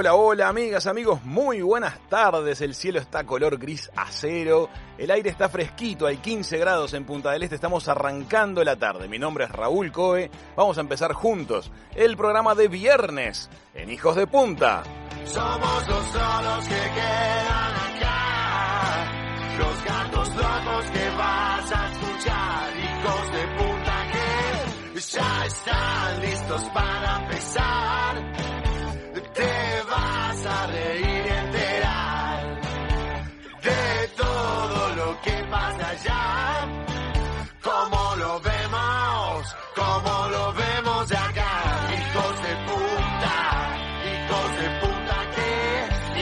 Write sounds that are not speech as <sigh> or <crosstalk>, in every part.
Hola, hola, amigas, amigos, muy buenas tardes. El cielo está color gris acero, el aire está fresquito, hay 15 grados en Punta del Este, estamos arrancando la tarde. Mi nombre es Raúl Coe, vamos a empezar juntos el programa de viernes en Hijos de Punta. Somos los solos que quedan acá. Los gatos locos que vas a escuchar. Hijos de puta que ya están listos para empezar. Te vas a reír enterar de todo lo que pasa allá. Como lo vemos, como lo vemos de acá. Hijos de puta, hijos de puta que,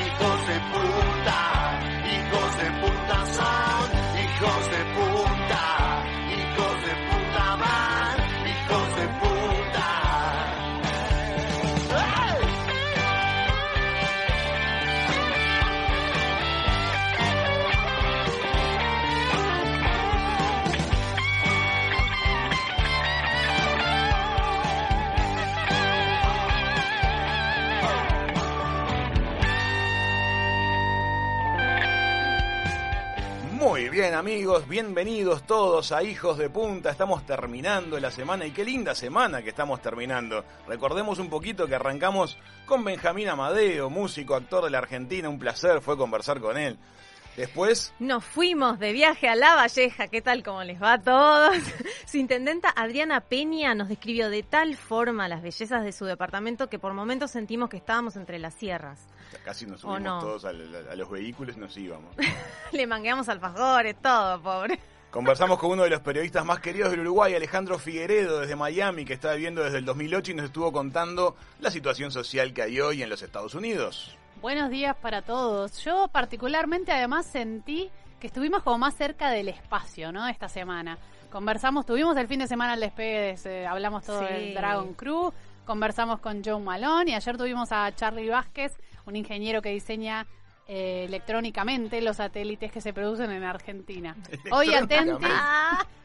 hijos de puta, hijos de puta son, hijos de puta, amigos, bienvenidos todos a Hijos de Punta. Estamos terminando la semana y qué linda semana que estamos terminando. Recordemos un poquito que arrancamos con Benjamín Amadeo, músico, actor de la Argentina. Un placer fue conversar con él. Después, Nos fuimos de viaje a La Valleja. ¿Qué tal? ¿Cómo les va a todos? <laughs> Su intendenta Adriana Peña nos describió de tal forma las bellezas de su departamento que por momentos sentimos que estábamos entre las sierras. Casi nos ¿O subimos no? todos a, los vehículos y nos íbamos. <laughs> Le mangueamos alfajores, todo, pobre. Conversamos con uno de los periodistas más queridos del Uruguay, Alejandro Figueredo, desde Miami, que está viviendo desde el 2008 y nos estuvo contando la situación social que hay hoy en los Estados Unidos. Buenos días para todos. Yo particularmente además sentí que estuvimos como más cerca del espacio, ¿no? Esta semana. Conversamos, tuvimos el fin de semana el despegue, de- hablamos todo Sí. del Dragon Crew, conversamos con Joe Malone y ayer tuvimos a Charlie Vázquez, un ingeniero que diseña eh, electrónicamente los satélites que se producen en Argentina. <laughs> Hoy atentis,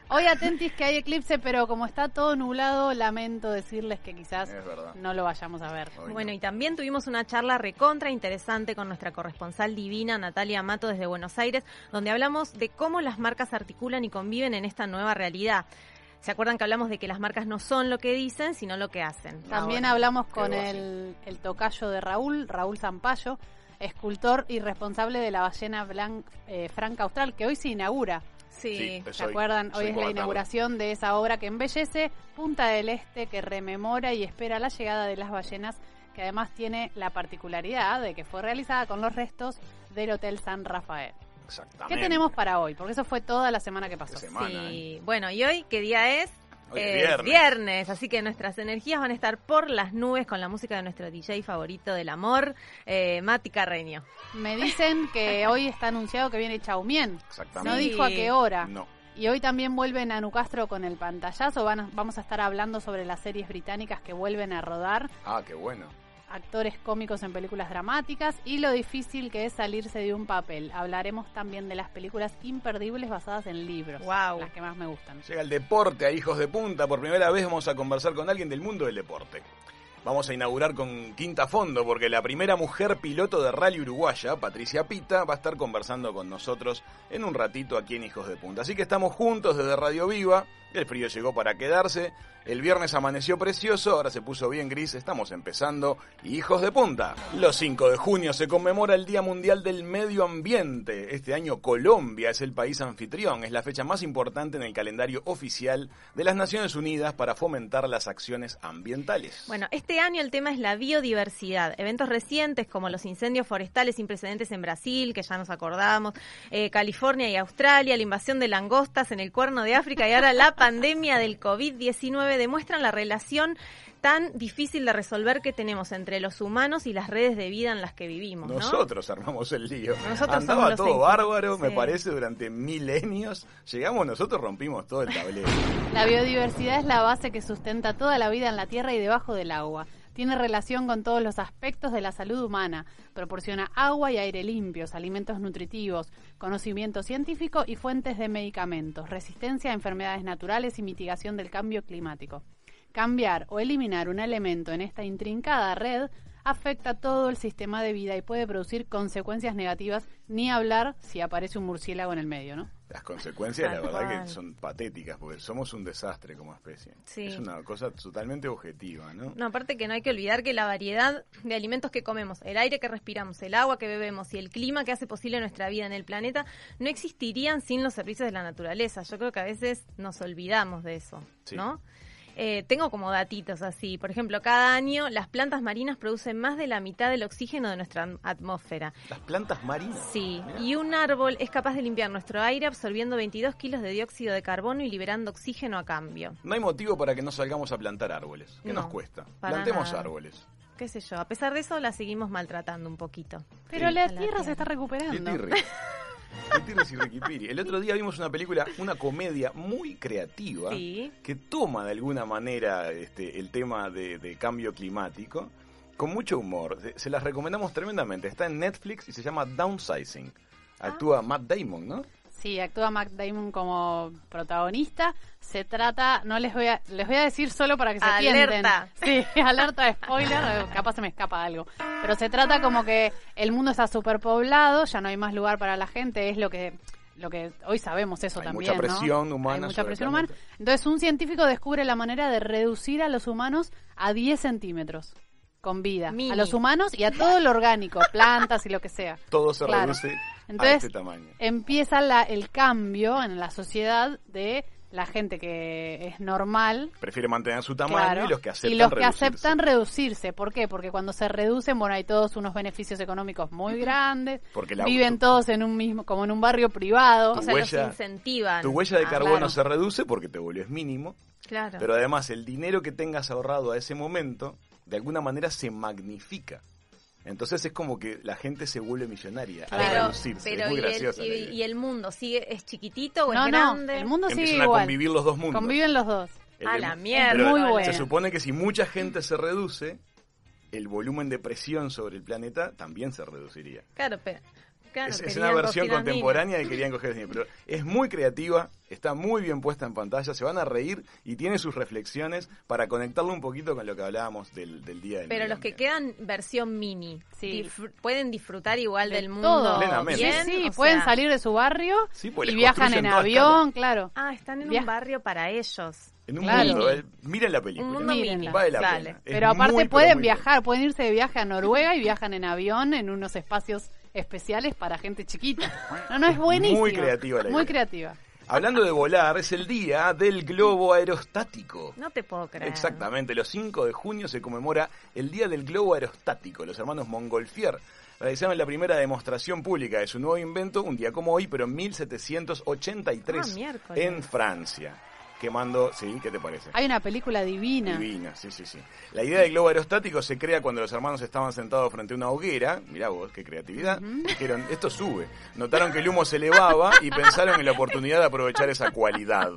hoy atentis que hay eclipse, pero como está todo nublado, lamento decirles que quizás no lo vayamos a ver. Hoy Bueno, no. y también tuvimos una charla recontra interesante con nuestra corresponsal divina, Natalia Mato, desde Buenos Aires, donde hablamos de cómo las marcas articulan y conviven en esta nueva realidad. ¿Se acuerdan que hablamos de que las marcas no son lo que dicen, sino lo que hacen? También Ah, bueno. hablamos con el, el tocayo de Raúl, Raúl Zampayo, escultor y responsable de la ballena blan- eh, franca austral, que hoy se inaugura. Sí. Sí, ¿Se hoy. acuerdan? Hoy es la tarde. inauguración de esa obra que embellece Punta del Este, que rememora y espera la llegada de las ballenas, que además tiene la particularidad de que fue realizada con los restos del Hotel San Rafael. Exactamente. ¿Qué tenemos para hoy? Porque eso fue toda la semana que pasó. Qué semana, Sí. Bueno, y hoy, ¿qué día es? Hoy es Es viernes. viernes, así que nuestras energías van a estar por las nubes con la música de nuestro DJ favorito del amor, eh, Mati Carreño. Me dicen que <laughs> hoy está anunciado que viene Chaumien. Exactamente. No dijo a qué hora. No. Y hoy también vuelve Nanu Castro con el pantallazo. Van a- vamos a estar hablando sobre las series británicas que vuelven a rodar. Ah, qué bueno. Actores cómicos en películas dramáticas y lo difícil que es salirse de un papel. Hablaremos también de las películas imperdibles basadas en libros, Guau. las que más me gustan. Llega el deporte a Hijos de Punta. Por primera vez vamos a conversar con alguien del mundo del deporte. Vamos a inaugurar con Quinta Fondo porque la primera mujer piloto de rally uruguaya, Patricia Pita, va a estar conversando con nosotros en un ratito aquí en Hijos de Punta. Así que estamos juntos desde Radio Viva. El frío llegó para quedarse. El viernes amaneció precioso, ahora se puso bien gris. Estamos empezando Hijos de Punta. Los 5 de junio se conmemora el Día Mundial del Medio Ambiente. Este año Colombia es el país anfitrión. Es la fecha más importante en el calendario oficial de las Naciones Unidas para fomentar las acciones ambientales. Bueno, este año el tema es la biodiversidad. Eventos recientes como los incendios forestales sin precedentes en Brasil, que ya nos acordamos, eh, California y Australia, la invasión de langostas en el cuerno de África y ahora la <laughs> pandemia del COVID-19 demuestran la relación tan difícil de resolver que tenemos entre los humanos y las redes de vida en las que vivimos, ¿no? Nosotros armamos el lío. Nosotros Andaba todo bárbaro, me parece, durante milenios. Llegamos nosotros, rompimos todo el tablero. La biodiversidad es la base que sustenta toda la vida en la tierra y debajo del agua. Tiene relación con todos los aspectos de la salud humana. Proporciona agua y aire limpios, alimentos nutritivos, conocimiento científico y fuentes de medicamentos, resistencia a enfermedades naturales y mitigación del cambio climático. Cambiar o eliminar un elemento en esta intrincada red afecta todo el sistema de vida y puede producir consecuencias negativas, ni hablar si aparece un murciélago en el medio, ¿no? Las consecuencias, la verdad, que son patéticas, porque somos un desastre como especie. Sí. Es una cosa totalmente objetiva, ¿no? No, aparte que no hay que olvidar que la variedad de alimentos que comemos, el aire que respiramos, el agua que bebemos y el clima que hace posible nuestra vida en el planeta no existirían sin los servicios de la naturaleza. Yo creo que a veces nos olvidamos de eso, Sí. ¿no? Eh, tengo como datitos así. Por ejemplo, cada año las plantas marinas producen más de la mitad del oxígeno de nuestra atmósfera. Las plantas marinas. Sí, Mirá. y un árbol es capaz de limpiar nuestro aire absorbiendo 22 kilos de dióxido de carbono y liberando oxígeno a cambio. No hay motivo para que no salgamos a plantar árboles. ¿Qué No, nos cuesta? Plantemos nada. árboles. qué sé yo, a pesar de eso la seguimos maltratando un poquito. Pero Sí. la A la tierra se tierra. está Qué recuperando. <laughs> si riquipiri. El otro día vimos una película, una comedia muy creativa. Sí. que toma de alguna manera este, el tema de, de cambio climático con mucho humor. Se, se las recomendamos tremendamente. Está en Netflix y se llama Downsizing. Actúa Matt Damon, ¿no? Sí, actúa Matt Damon como protagonista. Se trata, no les voy a, les voy a decir solo para que se Alerta. Sí, <laughs> alerta de spoiler, capaz se me escapa algo. Pero se trata como que el mundo está superpoblado, ya no hay más lugar para la gente, es lo que lo que hoy sabemos eso Hay también, mucha ¿no? presión humana Hay mucha presión humana. Entonces un científico descubre la manera de reducir a los humanos a 10 centímetros con vida. Mini. A los humanos y a todo lo orgánico, <laughs> plantas y lo que sea. Todo se Claro. reduce a Entonces, este tamaño. empieza la- el cambio en la sociedad de la gente que es normal. Prefiere mantener su tamaño claro, y los que aceptan y los que reducirse. aceptan reducirse. ¿Por qué? Porque cuando se reducen, bueno, hay todos unos beneficios económicos muy grandes. Porque la- viven tu- todos en un mismo, como en un barrio privado. Tu O sea, huella- los incentivan. Tu huella de Ah, carbono claro. se reduce porque te volvés mínimo, Claro. pero además el dinero que tengas ahorrado a ese momento, de alguna manera se magnifica. Entonces es como que la gente se vuelve millonaria al Claro, reducirse. pero es muy y, el, graciosa la y- y el mundo sigue es chiquitito o no, es no, grande? el mundo sigue Empiezan a igual. convivir los dos mundos. Conviven los dos. El A de- la mierda. Muy buena. Se supone que si mucha gente se reduce, el volumen de presión sobre el planeta también se reduciría. Claro, pero claro, es, una versión contemporánea y querían coger pero es muy creativa, está muy bien puesta en pantalla, se van a reír y tiene sus reflexiones para conectarlo un poquito con lo que hablábamos del, del día del Pero los que quedan versión mini, Sí. pueden disfrutar igual De del mundo todo. Plenamente. bien, Sí, pueden sea- salir de su barrio Sí, pues y viajan en avión, claro. Ah, están en un barrio para ellos. En un Claro. mundo, eh, miren la película. Un mundo. Vale la pena. Es Pero aparte muy, pueden viajar, pueden irse de viaje a Noruega y viajan en avión en unos espacios especiales para gente chiquita. No, no es buenísimo. Muy creativa la Muy idea. creativa. Hablando de volar, es el día del globo aerostático. No te puedo creer. Exactamente, los 5 de junio se conmemora el Día del Globo Aerostático. Los hermanos Montgolfier realizaron la primera demostración pública de su nuevo invento un día como hoy, pero en 1783 Ah, miércoles. en Francia. Quemando, sí, ¿qué te parece? Hay una película divina. Divina, sí, sí, sí. La idea del globo aerostático se crea cuando los hermanos estaban sentados frente a una hoguera. Mirá vos, qué creatividad. Dijeron, esto sube. Notaron que el humo se elevaba y pensaron en la oportunidad de aprovechar esa cualidad.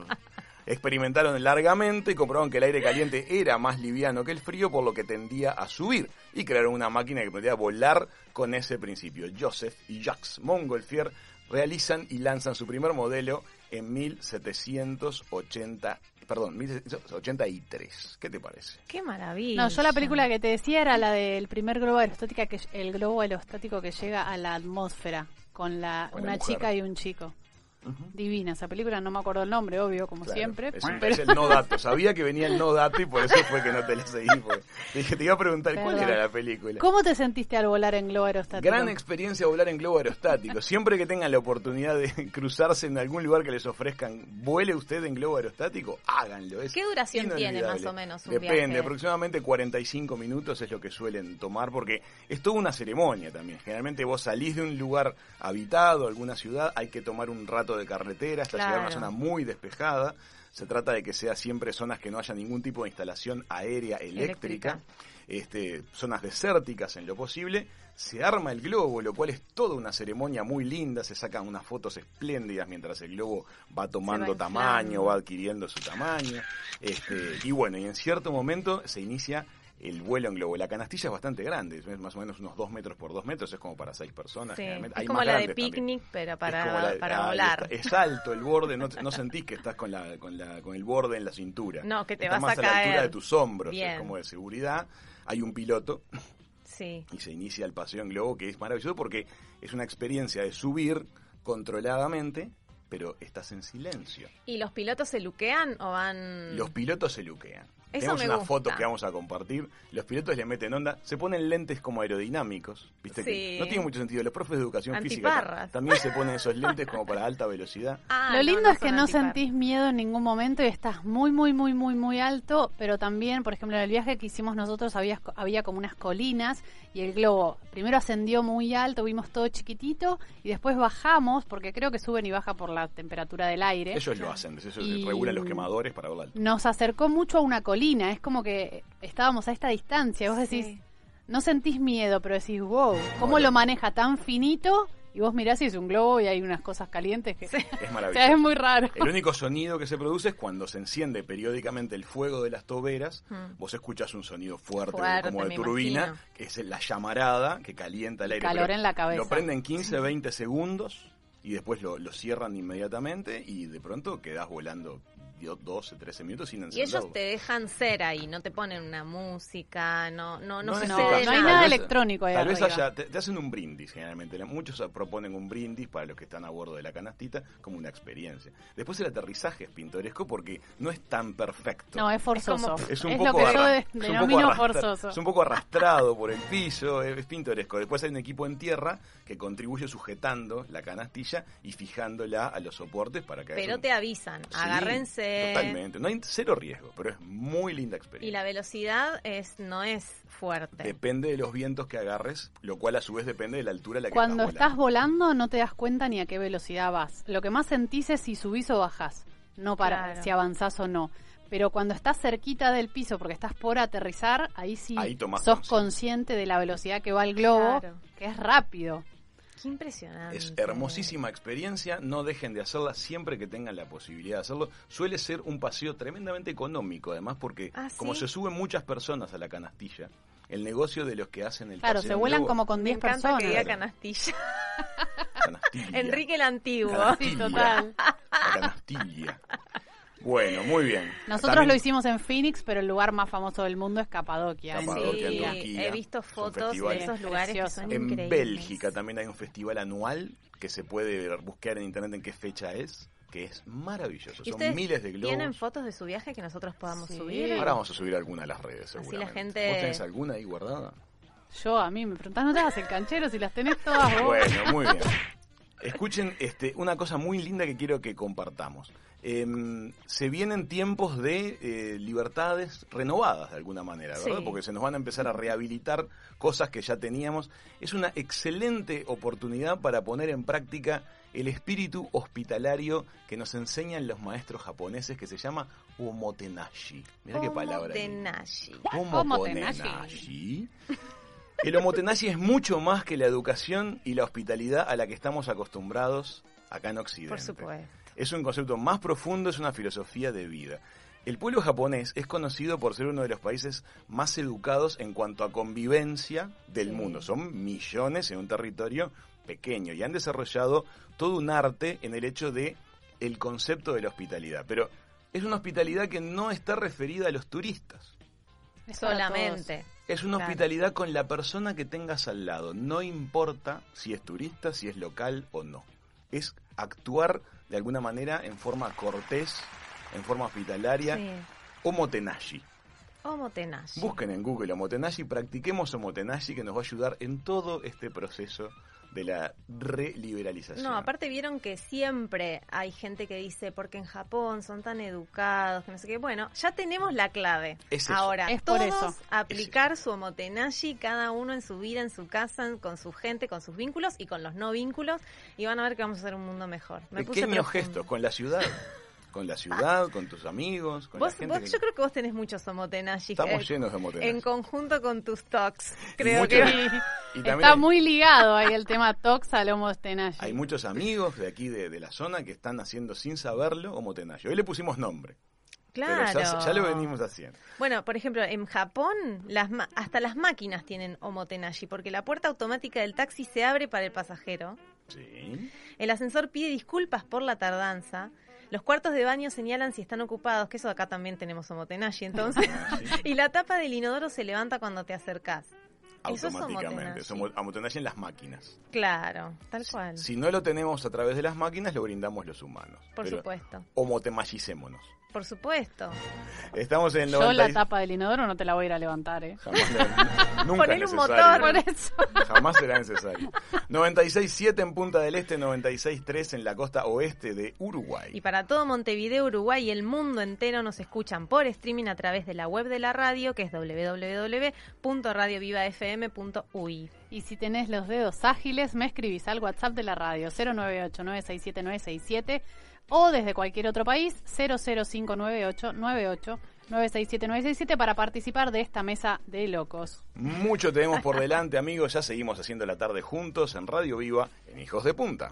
Experimentaron largamente y comprobaron que el aire caliente era más liviano que el frío, por lo que tendía a subir. Y crearon una máquina que podía volar con ese principio. Joseph y Jacques Montgolfier realizan y lanzan su primer modelo en 1780, perdón, 1783. ¿Qué te parece? Qué maravilla. No, yo la película que te decía era la del primer globo aerostático que el globo aerostático que llega a la atmósfera con la una mujer. chica y un chico. Divina esa película, no me acuerdo el nombre, obvio, como Claro, siempre. Es, un- pero- es el no dato. <laughs> Sabía que venía el no dato y por eso fue que no te la seguí. dije, te iba a preguntar cuál Perdón. era la película. ¿Cómo te sentiste al volar en globo aerostático? Gran experiencia volar en globo aerostático. Siempre que tengan la oportunidad de <laughs> cruzarse en algún lugar que les ofrezcan, vuele usted en globo aerostático, háganlo. Es ¿Qué duración tiene más o menos un Depende, viaje? aproximadamente 45 minutos es lo que suelen tomar porque es toda una ceremonia también. Generalmente vos salís de un lugar habitado, alguna ciudad, hay que tomar un rato de carretera hasta llegar a una Claro. zona muy despejada. Se trata de que sea siempre zonas que no haya ningún tipo de instalación aérea eléctrica Eléctrica. este, zonas desérticas en lo posible, se arma el globo, lo cual es toda una ceremonia muy linda, se sacan unas fotos espléndidas mientras el globo va tomando tamaño, va adquiriendo su tamaño, este, y bueno, y en cierto momento se inicia el vuelo en globo. La canastilla es bastante grande, es más o menos unos 2 metros por 2 metros, es como para 6 personas. Sí, es Hay como la de también. picnic, pero para, de- ah, volar. está. Es alto el borde, no, no <laughs> sentís que estás con, la, con, la, con el borde en la cintura. No, que te Estás vas más a a, la altura caer. de tus hombros, Bien. es como de seguridad. Hay un piloto Sí. y se inicia el paseo en globo, que es maravilloso porque es una experiencia de subir controladamente, pero estás en silencio. ¿Y los pilotos se luquean o van...? Los pilotos se luquean. Eso Tenemos me gusta. fotos que vamos a compartir. Los pilotos le meten onda, se ponen lentes como aerodinámicos, viste que Sí. no tiene mucho sentido. Los profes de educación física también se ponen esos <laughs> lentes como para alta velocidad. Ah, Lo no, lindo no es que no sentís miedo en ningún momento y estás muy, muy, muy, muy, muy alto, pero también, por ejemplo, en el viaje que hicimos nosotros había, había como unas colinas y el globo primero ascendió muy alto, vimos todo chiquitito y después bajamos, porque creo que suben y baja por la temperatura del aire. Ellos lo hacen, eso Y- regulan los quemadores para volar. Nos acercó mucho a una colina, es como que estábamos a esta distancia, y vos decís, Sí. no sentís miedo, pero decís, wow, ¿cómo Bueno. lo maneja tan finito? Y vos mirás y es un globo y hay unas cosas calientes que... <laughs> Es O maravilloso. sea, es muy raro. El único sonido que se produce es cuando se enciende periódicamente el fuego de las toberas. Mm. Vos escuchas un sonido fuerte, Fuerte, como de turbina, imagino. que es la llamarada que calienta el aire. Calor Pero en la cabeza. Lo prenden 15, 20 segundos y después lo, lo cierran inmediatamente y de pronto quedás volando dio- 12, 13 minutos sin Y encenderlo. ellos te dejan ser ahí, no te ponen una música, no, no, no, No, sucede no, no hay nada. nada Tal vez- electrónico ahí Tal vez haya, te, te hacen un brindis generalmente. Muchos proponen un brindis para los que están a bordo de la canastita como una experiencia. Después el aterrizaje es pintoresco porque no es tan perfecto. No, es forzoso. como- Es un es poco lo que yo arra- de- es un poco forzoso. Es un poco arrastrado por el piso, es, es pintoresco. Después hay un equipo en tierra que contribuye sujetando la canastilla y fijándola a los soportes para que haya Pero un- te avisan, Sí, agárrense. Totalmente. No hay cero riesgo, pero es muy linda experiencia. Y la velocidad es no es fuerte. Depende de los vientos que agarres, lo cual a su vez depende de la altura a la que Cuando estás volando no te das cuenta ni a qué velocidad vas. Lo que más sentís es si subís o bajás, no para Claro. si avanzás o no. Pero cuando estás cerquita del piso porque estás por aterrizar, ahí sí Ahí sos consciente de la velocidad que va el globo, Claro. que es rápido. Qué impresionante. Es hermosísima experiencia, no dejen de hacerla siempre que tengan la posibilidad de hacerlo. Suele ser un paseo tremendamente económico, además, porque Ah, ¿sí? como se suben muchas personas a la canastilla, el negocio de los que hacen el Claro, paseo se en vuelan como con Me 10 encanta personas. que diga Claro. canastilla. canastilla. <laughs> Enrique el Antiguo. Canastilla. Sí, total. La canastilla. Bueno, muy bien. Nosotros También- lo hicimos en Phoenix, pero el lugar más famoso del mundo es Capadocia. Capadocia, Sí, en Turquía. he visto fotos de esos lugares que Precioso. son En increíbles. Bélgica también hay un festival anual que se puede buscar en internet en qué fecha es, que es maravilloso. ¿Y Son miles de globos. ¿Tienen fotos de su viaje que nosotros podamos Sí. subir? Ahora vamos a subir alguna a las redes, Así la seguramente. gente- ¿Vos tenés alguna ahí guardada? Yo, a mí me preguntás, ¿no te el canchero si las tenés todas vos? Bueno, muy bien. Escuchen este, una cosa muy linda que quiero que compartamos. Em, se vienen tiempos de eh, libertades renovadas de alguna manera, ¿verdad? Sí. Porque se nos van a empezar a rehabilitar cosas que ya teníamos. Es una excelente oportunidad para poner en práctica el espíritu hospitalario que nos enseñan los maestros japoneses que se llama omotenashi. Mira qué palabra. Omotenashi. Omotenashi. <laughs> El omotenashi es mucho más que la educación y la hospitalidad a la que estamos acostumbrados acá en Occidente. Por supuesto. Es un concepto más profundo, es una filosofía de vida. El pueblo japonés es conocido por ser uno de los países más educados en cuanto a convivencia del Sí. mundo. Son millones en un territorio pequeño y han desarrollado todo un arte en el hecho de el concepto de la hospitalidad. Pero es una hospitalidad que no está referida a los turistas. Es Solamente. Es una Claro. hospitalidad con la persona que tengas al lado. No importa si es turista, si es local o no. Es actuar de alguna manera en forma cortés, en forma hospitalaria. Sí. Omotenashi. Omotenashi. Busquen en Google Omotenashi, practiquemos Omotenashi que nos va a ayudar en todo este proceso de la reliberalización. No, aparte vieron que siempre hay gente que dice, porque en Japón son tan educados, que no sé qué. Bueno, ya tenemos la clave. Es eso. Ahora, Es por todos eso. aplicar su omotenashi, cada uno en su vida, en su casa, con su gente, con sus vínculos y con los no vínculos, y van a ver que vamos a hacer un mundo mejor. Me Pequeños gestos con la ciudad. <laughs> Con la ciudad, con tus amigos, con Vos, la gente. vos- que- yo creo que vos tenés muchos omotenashi. Estamos eh, llenos de. En conjunto con tus talks. Y Creo muchos- que... <laughs> y también Está hay- muy ligado ahí el tema Tox al Homostenashi. Hay muchos amigos de aquí de, de la zona que están haciendo sin saberlo Omotenashi. Hoy le pusimos nombre, Claro. pero ya, ya lo venimos haciendo. Bueno, por ejemplo, en Japón las ma- hasta las máquinas tienen omotenashi porque la puerta automática del taxi se abre para el pasajero, Sí. el ascensor pide disculpas por la tardanza, los cuartos de baño señalan si están ocupados, que eso acá también tenemos omotenashi entonces, <laughs> y la tapa del inodoro se levanta cuando te acercás. Automáticamente. Somos en las máquinas. Claro, tal cual. Si no lo tenemos a través de las máquinas, lo brindamos los humanos. Por Pero supuesto, Omotemashicémonos. Por supuesto. Estamos en el Yo 90 la tapa del inodoro no te la voy a ir a levantar, ¿eh? Jamás le- <laughs> nunca Ponele es un necesario. motor. Por eso. Jamás será necesario. 96.7 en Punta del Este, 96.3 en la costa oeste de Uruguay. Y para todo Montevideo, Uruguay y el mundo entero nos escuchan por streaming a través de la web de la radio, que es www.radiovivafm.ui. Y si tenés los dedos ágiles, me escribís al WhatsApp de la radio 098-967-967 o desde cualquier otro país 00598-98-967-967 para participar de esta mesa de locos. Mucho tenemos por delante, amigos. Ya seguimos haciendo la tarde juntos en Radio Viva, en Hijos de Punta.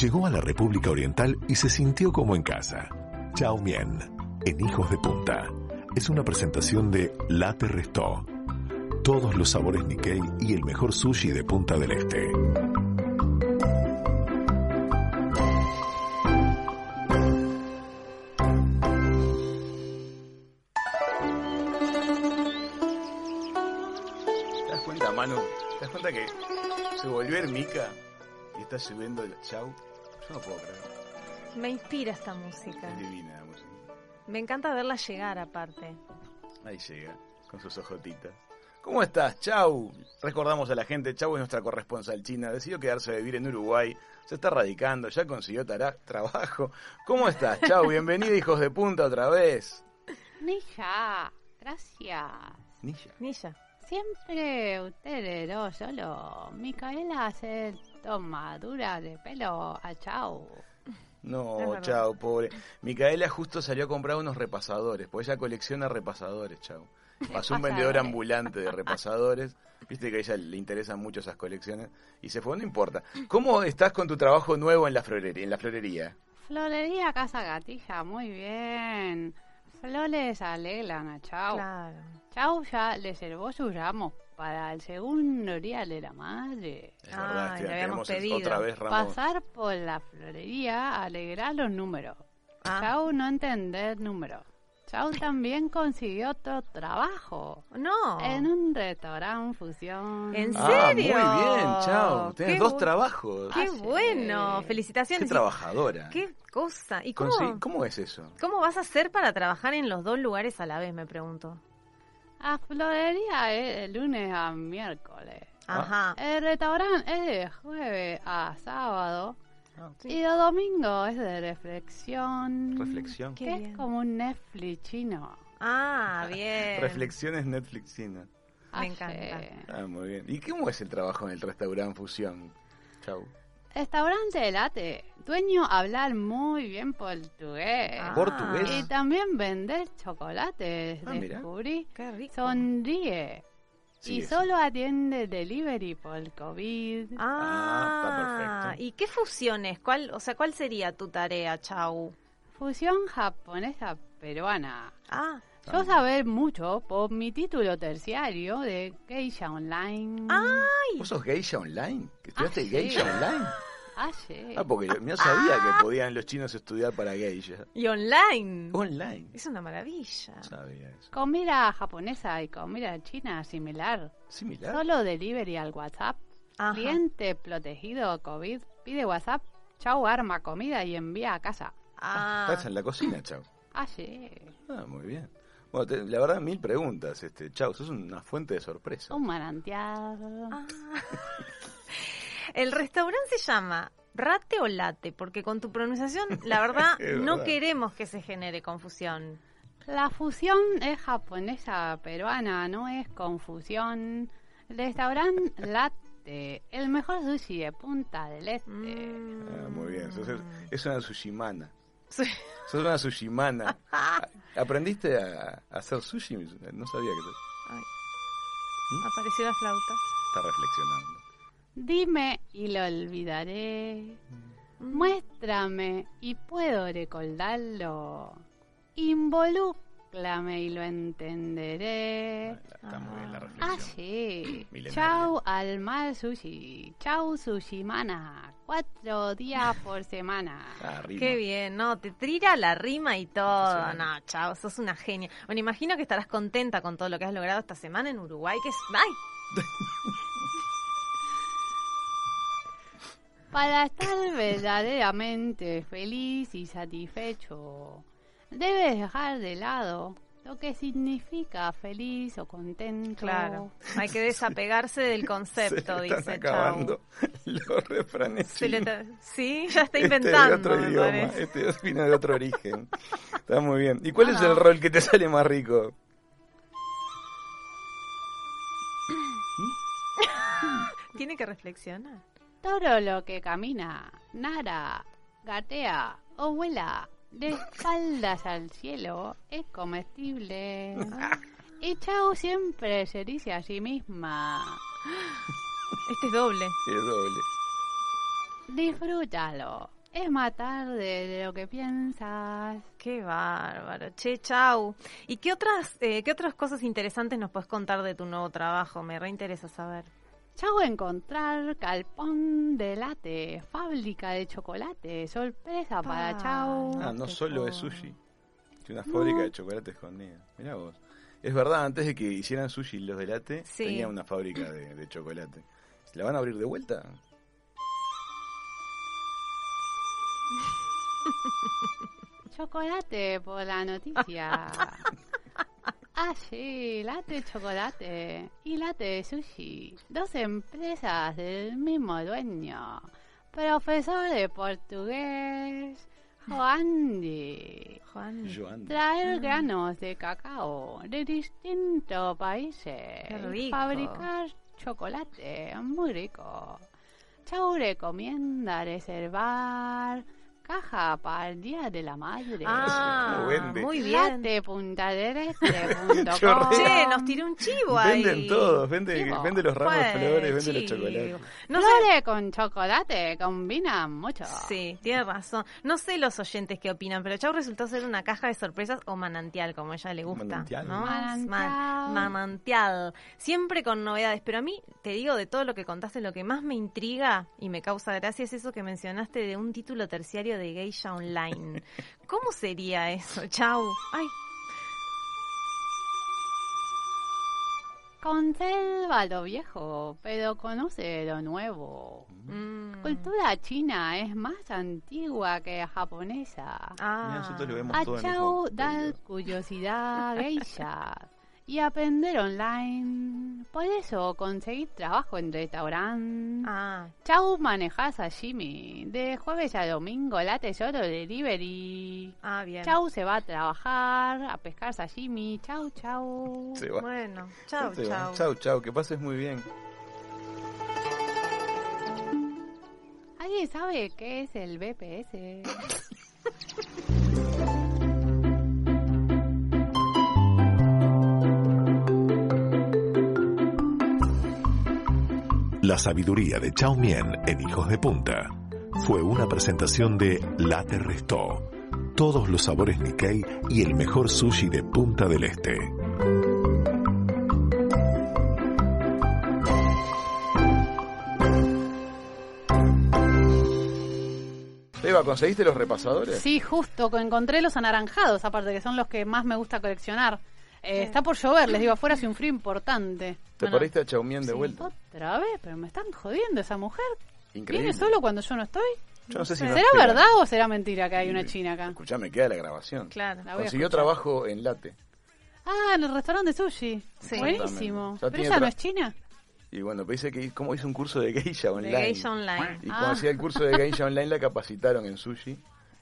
Llegó a la República Oriental y se sintió como en casa. Chao Mien, en Hijos de Punta. Es una presentación de Late Restó. Todos los sabores Nikkei y el mejor sushi de Punta del Este. Cuenta que se volvió Ermica y está subiendo el chau? Yo no puedo creer. Me inspira esta música. Es divina la música. Me encanta verla llegar aparte. Ahí llega, con sus ojotitas. ¿Cómo estás, Chau? Recordamos a la gente, Chau es nuestra corresponsal china, decidió quedarse a vivir en Uruguay, se está radicando, ya consiguió trabajo. ¿Cómo estás, Chau? Bienvenida, hijos de punta, otra vez. Nija, gracias. Nilla. Nilla. Siempre usted no solo. Micaela hace tomadura de pelo a chau. Es No. Chau, pobre. Micaela justo salió a comprar unos repasadores, pues ella colecciona repasadores, Chau. Pasó un vendedor ambulante de repasadores, viste que a ella le interesan mucho esas colecciones, y se fue, no importa. ¿Cómo estás con tu trabajo nuevo en la florería? En la florería? Florería Casa Gatija, muy bien. Flores alegran a chau. Claro. Chau ya le servó su ramo para el segundo día de la madre. Es verdad, Ay, este, le habíamos pedido. otra vez ramos. Pasar por la florería, alegrar los números. Ah. Chau no entender números. Chau también consiguió otro trabajo. No. En un restaurante fusión. ¿En Ah, muy serio? bien, Chau. Tienes Qué dos trabajos. Qué Ah, sí. bueno. Qué Felicitaciones. trabajadora. Qué cosa. ¿Y cómo, Consi- ¿Cómo es eso? cómo vas a hacer para trabajar en los dos lugares a la vez, me pregunto? La florería es de lunes a miércoles. Ajá. El restaurante es de jueves a sábado. Ah, Y los domingos es de reflexión. Reflexión. Qué Que bien. es como un Netflix chino. Ah, bien. Reflexiones Netflixinas. Me Ah, encanta. sí. Ah, muy bien. ¿Y cómo es el trabajo en el restaurante Fusión? Chau. Restaurante de late. Dueño hablar muy bien portugués. Ah. ¿Portugués? Y también vender chocolates, Ah, mira. descubrí. Qué rico. Sonríe. Sí, y es- solo atiende delivery por COVID. Ah, está perfecto. ¿y qué fusiones? ¿Cuál, o sea, cuál sería tu tarea, Chau? Fusión japonesa peruana. Ah, Yo saber mucho por mi título terciario de Geisha Online. ay, ¿Vos sos geisha online? ¿Que estudiaste Ah, sí. geisha online? Ah, sí. Ah, porque yo no sabía que podían los chinos estudiar para geisha. y online. Online. Es una maravilla. No sabía eso. Comida japonesa y comida china similar. Similar. Solo delivery al WhatsApp. Ajá. Cliente protegido COVID pide WhatsApp. Chau, arma comida y envía a casa. Ah, Estás en la cocina, chau. Ah, sí. Ah, muy bien. Bueno, te- la verdad, mil preguntas. Este, chau, sos una fuente de sorpresa. Un manantial. ah. <laughs> El restaurante se llama Rate o Late, porque con tu pronunciación, la verdad, <laughs> no verdad. queremos que se genere confusión. La fusión es japonesa peruana, no es confusión. Restaurante Latte, el mejor sushi de Punta del Este. Mm. Ah, muy bien. Sos, es una sushimana. Sí. Sos una sushimana. <laughs> ¿Aprendiste a, a hacer sushi? No sabía que te- Ay. Apareció la flauta. está reflexionando. Dime y lo olvidaré. Muéstrame y puedo recordarlo. Involúcrame y lo entenderé. Está muy bien la Ah, reflexión. sí. Milenario. Chau al mal sushi. Chau sushimana. Cuatro días <laughs> por semana. Ah, rima. Qué bien, no, te tira la rima y todo. No, chao, sos una genia. Bueno, imagino que estarás contenta con todo lo que has logrado esta semana en Uruguay, que es... ¡Ay! <laughs> Para estar verdaderamente feliz y satisfecho, debes dejar de lado lo que significa feliz o contento. Claro, <laughs> hay que desapegarse del Se concepto, le están dice acabando Chau. los refranes. Se le chinos. ta- Sí, ya está Este inventando, de otro idioma, parece. este vino de otro origen. Está muy bien. ¿Y cuál No, es no. el rol que te sale más rico? <laughs> Tiene que reflexionar. Todo lo que camina, nada, gatea o vuela de espaldas al cielo es comestible. <laughs> Y Chau siempre se dice a sí misma, Este es doble. Es doble. disfrútalo. Es más tarde de lo que piensas. Qué bárbaro. Che, chau. ¿Y qué otras, eh, qué otras cosas interesantes nos puedes contar de tu nuevo trabajo? Me reinteresa saber. Chau encontrar calpón de late, fábrica de chocolate, sorpresa para Pa. Chau. Ah, no solo es sushi. Es una fábrica de chocolate escondida. Mirá vos. Es verdad, antes de que hicieran sushi los de late, Sí. tenía una fábrica de, de chocolate. ¿La van a abrir de vuelta? <laughs> Chocolate por la noticia. <laughs> Ah, sí, late chocolate y late sushi. Dos empresas del mismo dueño. Profesor de portugués, Joandi. Ando. Traer granos de cacao de distintos países. Qué rico. Fabricar chocolate, muy rico. Chau recomienda reservar caja para el Día de la Madre. Ah, ¿Cómo vende? muy bien. Che, <laughs> nos tiró un chivo ahí. Venden todos, vende, Chivo. vende los ramos de flores, vende los chocolates. No sé, Flores con chocolate combinan mucho. Sí, tiene razón. No sé los oyentes qué opinan, pero Chau resultó ser una caja de sorpresas o manantial, como a ella le gusta. Manantial. ¿no? Manantial. Ma- manantial. Siempre con novedades, pero a mí, te digo, de todo lo que contaste, lo que más me intriga y me causa gracia es eso que mencionaste de un título terciario de Geisha Online. ¿Cómo sería eso? Chau. Ay, Conserva lo viejo, pero conoce lo nuevo. mm. Cultura china es más antigua que japonesa. Ah. Mirá, nosotros lo vemos A todo en Chau mismo da curiosidad geishas <laughs> y aprender online. Por eso conseguir trabajo en restaurante. Ah, Chau, manejás a Jimmy. De jueves a domingo, late solo delivery. ah, bien. Chau, se va a trabajar, a pescar sashimi. Chau, chau. Se va. Bueno, chau, Se va. chau. Chau, chau, que pases muy bien. ¿Alguien sabe qué es el BPS? <laughs> La sabiduría de Chao Mien en Hijos de Punta fue una presentación de Late Restó, todos los sabores Nikkei y el mejor sushi de Punta del Este. Eva, ¿conseguiste los repasadores? Sí, justo, co- encontré los anaranjados, aparte que son los que más me gusta coleccionar. Eh, está por llover, les digo, afuera hace un frío importante. ¿Te Bueno, perdiste a Chaumien de sí, vuelta? Otra vez, pero me están jodiendo esa mujer. Increíble. ¿Viene solo cuando yo no estoy? Yo no sé si ¿Será verdad o será mentira que hay una china acá? Escuchame, queda la grabación. Claro. La Consiguió trabajo en Late. Ah, en el restaurante de sushi. Sí. Buenísimo. Ya ¿Pero ella no es china? Y bueno, dice que como hizo un curso de geisha De online. Geisha Online. Y Ah. hacía el curso de geisha online la capacitaron en sushi.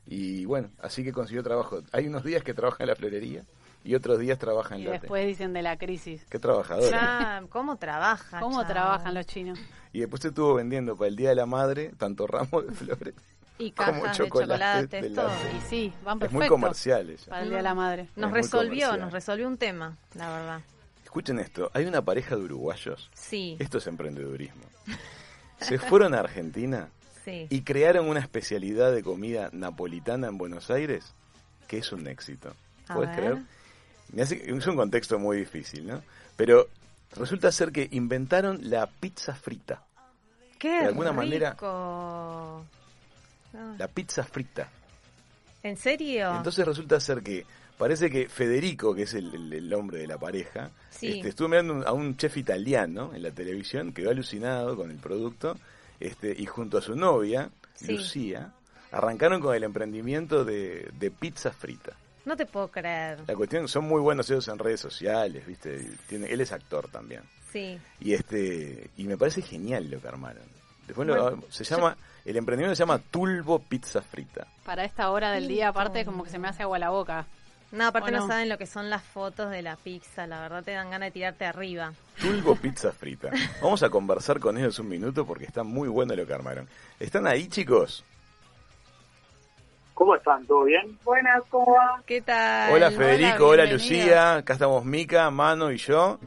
Y bueno, así que consiguió trabajo. Hay unos días que trabaja en la florería y otros días trabaja en Y Late. después dicen de la crisis. Qué trabajadora. Ya, <laughs> ¿Cómo trabaja? ¿Cómo chao? trabajan los chinos? Y después se estuvo vendiendo para el Día de la Madre tanto ramos de flores. <laughs> Y como cajas de chocolates de todo. Y sí, van Es perfecto. muy comercial ella. Para el Día de la Madre. Nos Es resolvió, nos resolvió un tema, la verdad. Escuchen esto, hay una pareja de uruguayos. Sí, Esto es emprendedurismo. <laughs> Se fueron a Argentina sí. y crearon una especialidad de comida napolitana en Buenos Aires que es un éxito. A ¿Puedes creer? Es un contexto muy difícil, ¿no? Pero resulta ser que inventaron la pizza frita. Qué de alguna manera- rico. Ah, La pizza frita. ¿En serio? Entonces resulta ser que parece que Federico, que es el, el- el hombre de la pareja, Sí. este, estuvo mirando un- a un chef italiano en la televisión, quedó alucinado con el producto, este, y junto a su novia, Sí. Lucía, arrancaron con el emprendimiento de, de pizza frita. No te puedo creer. La cuestión, son muy buenos ellos en redes sociales, ¿viste? Tiene, él es actor también. Sí. Y este y me parece genial lo que armaron. Después lo- se llama, el emprendimiento se llama Tulbo Pizza Frita. Para esta hora del día, aparte, como que se me hace agua la boca. No, aparte ¿O no? no? saben lo que son las fotos de la pizza, la verdad te dan ganas de tirarte arriba. Tulbo <laughs> Pizza Frita. Vamos a conversar con ellos un minuto porque está muy bueno lo que armaron. ¿Están ahí, chicos? ¿Cómo están? ¿Todo bien? Buenas, ¿cómo va? ¿Qué tal? Hola Federico, hola. Lucía, acá estamos Mica, Mano y yo,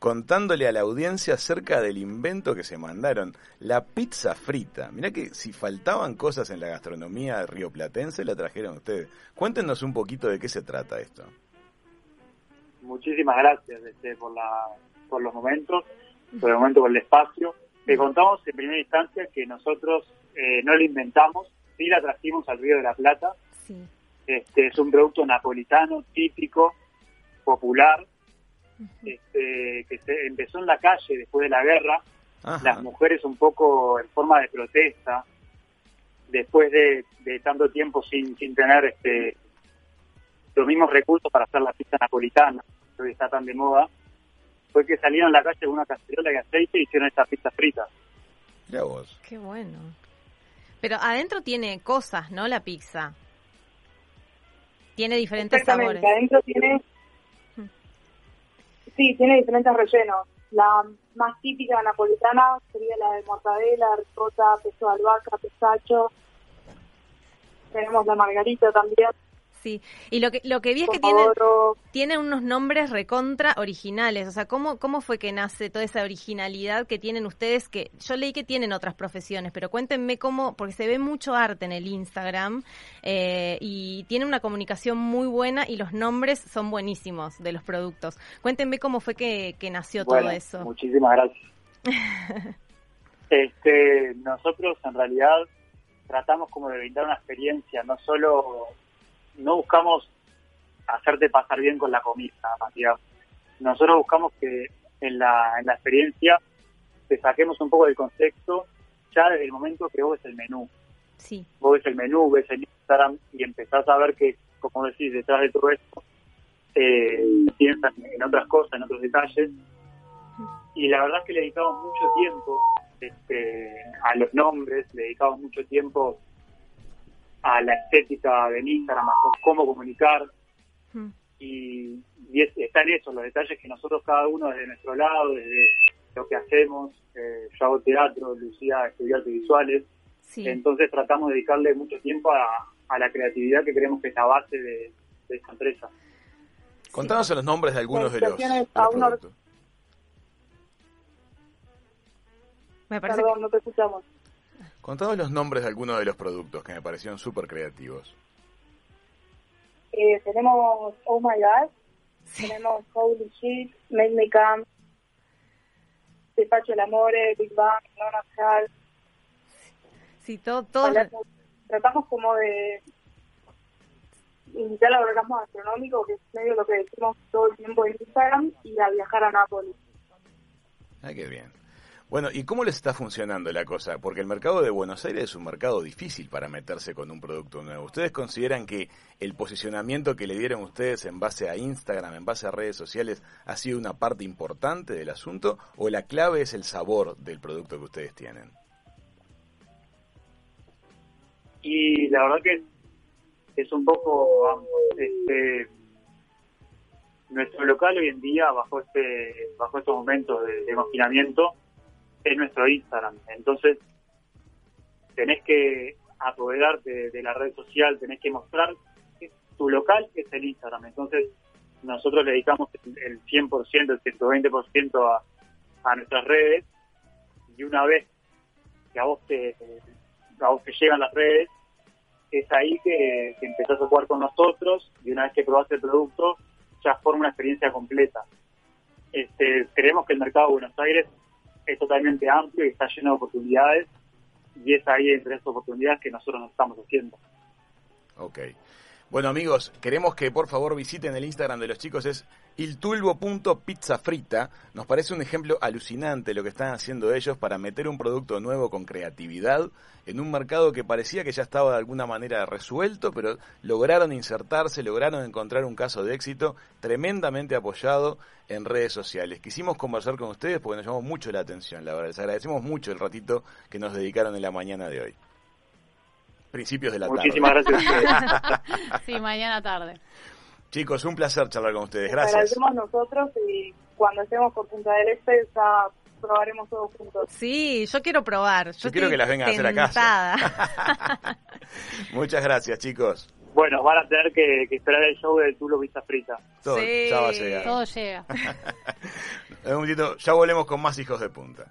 contándole a la audiencia acerca del invento que se mandaron, la pizza frita. Mirá que si faltaban cosas en la gastronomía rioplatense, la trajeron ustedes. Cuéntenos un poquito de qué se trata esto. Muchísimas gracias este, por, la, por los momentos, por el momento, por el espacio. Te contamos en primera instancia que nosotros eh, no la inventamos, sí la trajimos al Río de la Plata. Sí. Este, es un producto napolitano, típico, popular, este, que se empezó en la calle después de la guerra. Ajá. las mujeres un poco en forma de protesta, después de, de tanto tiempo sin, sin tener este, los mismos recursos para hacer la pizza napolitana, que hoy está tan de moda, fue que salieron a la calle con una cacerola de aceite y hicieron esta pizza frita. Vos. Qué bueno. Pero adentro tiene cosas, ¿no? La pizza. Tiene diferentes sabores. Adentro tiene... Sí, tiene diferentes rellenos. La más típica napolitana sería la de mortadela, ricota, pesto de albahaca, pistacho. Tenemos la margarita también, Sí. Y lo que lo que vi es que tiene pomodoro. tiene unos nombres recontra originales. O sea, ¿cómo, ¿cómo fue que nace toda esa originalidad que tienen ustedes? Que yo leí que tienen otras profesiones, pero cuéntenme cómo, porque se ve mucho arte en el Instagram eh, y tiene una comunicación muy buena y los nombres son buenísimos de los productos. Cuéntenme cómo fue que, que nació Bueno, todo eso. Muchísimas gracias. <laughs> este, nosotros en realidad tratamos como de brindar una experiencia, no solo, no buscamos hacerte pasar bien con la comida, digamos. Nosotros buscamos que en la, en la experiencia te saquemos un poco del contexto ya desde el momento que vos ves el menú. Sí, Vos ves el menú, ves el Instagram y empezás a ver que, como decís, detrás de todo esto eh, piensan en otras cosas, en otros detalles. Y la verdad es que le dedicamos mucho tiempo este, a los nombres, le dedicamos mucho tiempo a la estética de Instagram, a cómo comunicar. Mm. Y, y es- está en eso, los detalles que nosotros cada uno desde nuestro lado, desde lo que hacemos, eh, yo hago teatro, Lucía estudió artes visuales, Sí. entonces tratamos de dedicarle mucho tiempo a, a la creatividad que creemos que es la base de, de esta empresa. Contanos los nombres de algunos de los, de productos. Me parece Perdón, no te escuchamos. Contanos los nombres de algunos de los productos que me parecieron súper creativos. Eh, tenemos Oh My God, tenemos Holy Shit, Make Me Come, Despacho el Amore, Big Bang, No Natural. que sí, todo, todo Hablamos- Tratamos como de invitar al orgasmo gastronómico, que es medio lo que decimos todo el tiempo en Instagram, y a viajar a Nápoles. Ay, qué bien. Bueno, ¿y cómo les está funcionando la cosa? Porque el mercado de Buenos Aires es un mercado difícil para meterse con un producto nuevo. ¿Ustedes consideran que el posicionamiento que le dieron ustedes en base a Instagram, en base a redes sociales, ha sido una parte importante del asunto? ¿O la clave es el sabor del producto que ustedes tienen? Y la verdad que es un poco ambos. Este, nuestro local hoy en día, bajo este bajo estos momentos de, de es nuestro Instagram. Entonces, tenés que apoderarte de, la red social, tenés que mostrar que tu local es el Instagram. Entonces, nosotros le dedicamos el, el 100%, el 120% a, a nuestras redes y una vez que a vos te, a vos te llegan las redes, es ahí que, que empezás a jugar con nosotros y una vez que probaste el producto ya forma una experiencia completa. Este, creemos que el mercado de Buenos Aires es totalmente amplio y está lleno de oportunidades y es ahí entre esas oportunidades que nosotros nos estamos haciendo. Ok. Bueno amigos, queremos que por favor visiten el Instagram de los chicos, es iltulbo.pizzafrita. Nos parece un ejemplo alucinante lo que están haciendo ellos para meter un producto nuevo con creatividad en un mercado que parecía que ya estaba de alguna manera resuelto, pero lograron insertarse, lograron encontrar un caso de éxito tremendamente apoyado en redes sociales. Quisimos conversar con ustedes porque nos llamó mucho la atención, la verdad. Les agradecemos mucho el ratito que nos dedicaron en la mañana de hoy. Principios de la tarde. Muchísimas gracias a ustedes. <laughs> Sí, mañana tarde. Chicos, un placer charlar con ustedes. Te Gracias. agradecemos nosotros y cuando estemos por Punta del Este ya probaremos todos juntos. Sí, yo quiero probar. Yo, Yo quiero que las vengan a hacer a casa. tentada. <laughs> Muchas gracias, chicos. Bueno, van a tener que, que esperar el show de Tulo Pizza Frita. Todo, Sí. ya va a llegar. Todo llega. <laughs> Un momentito, ya volvemos con más hijos de punta.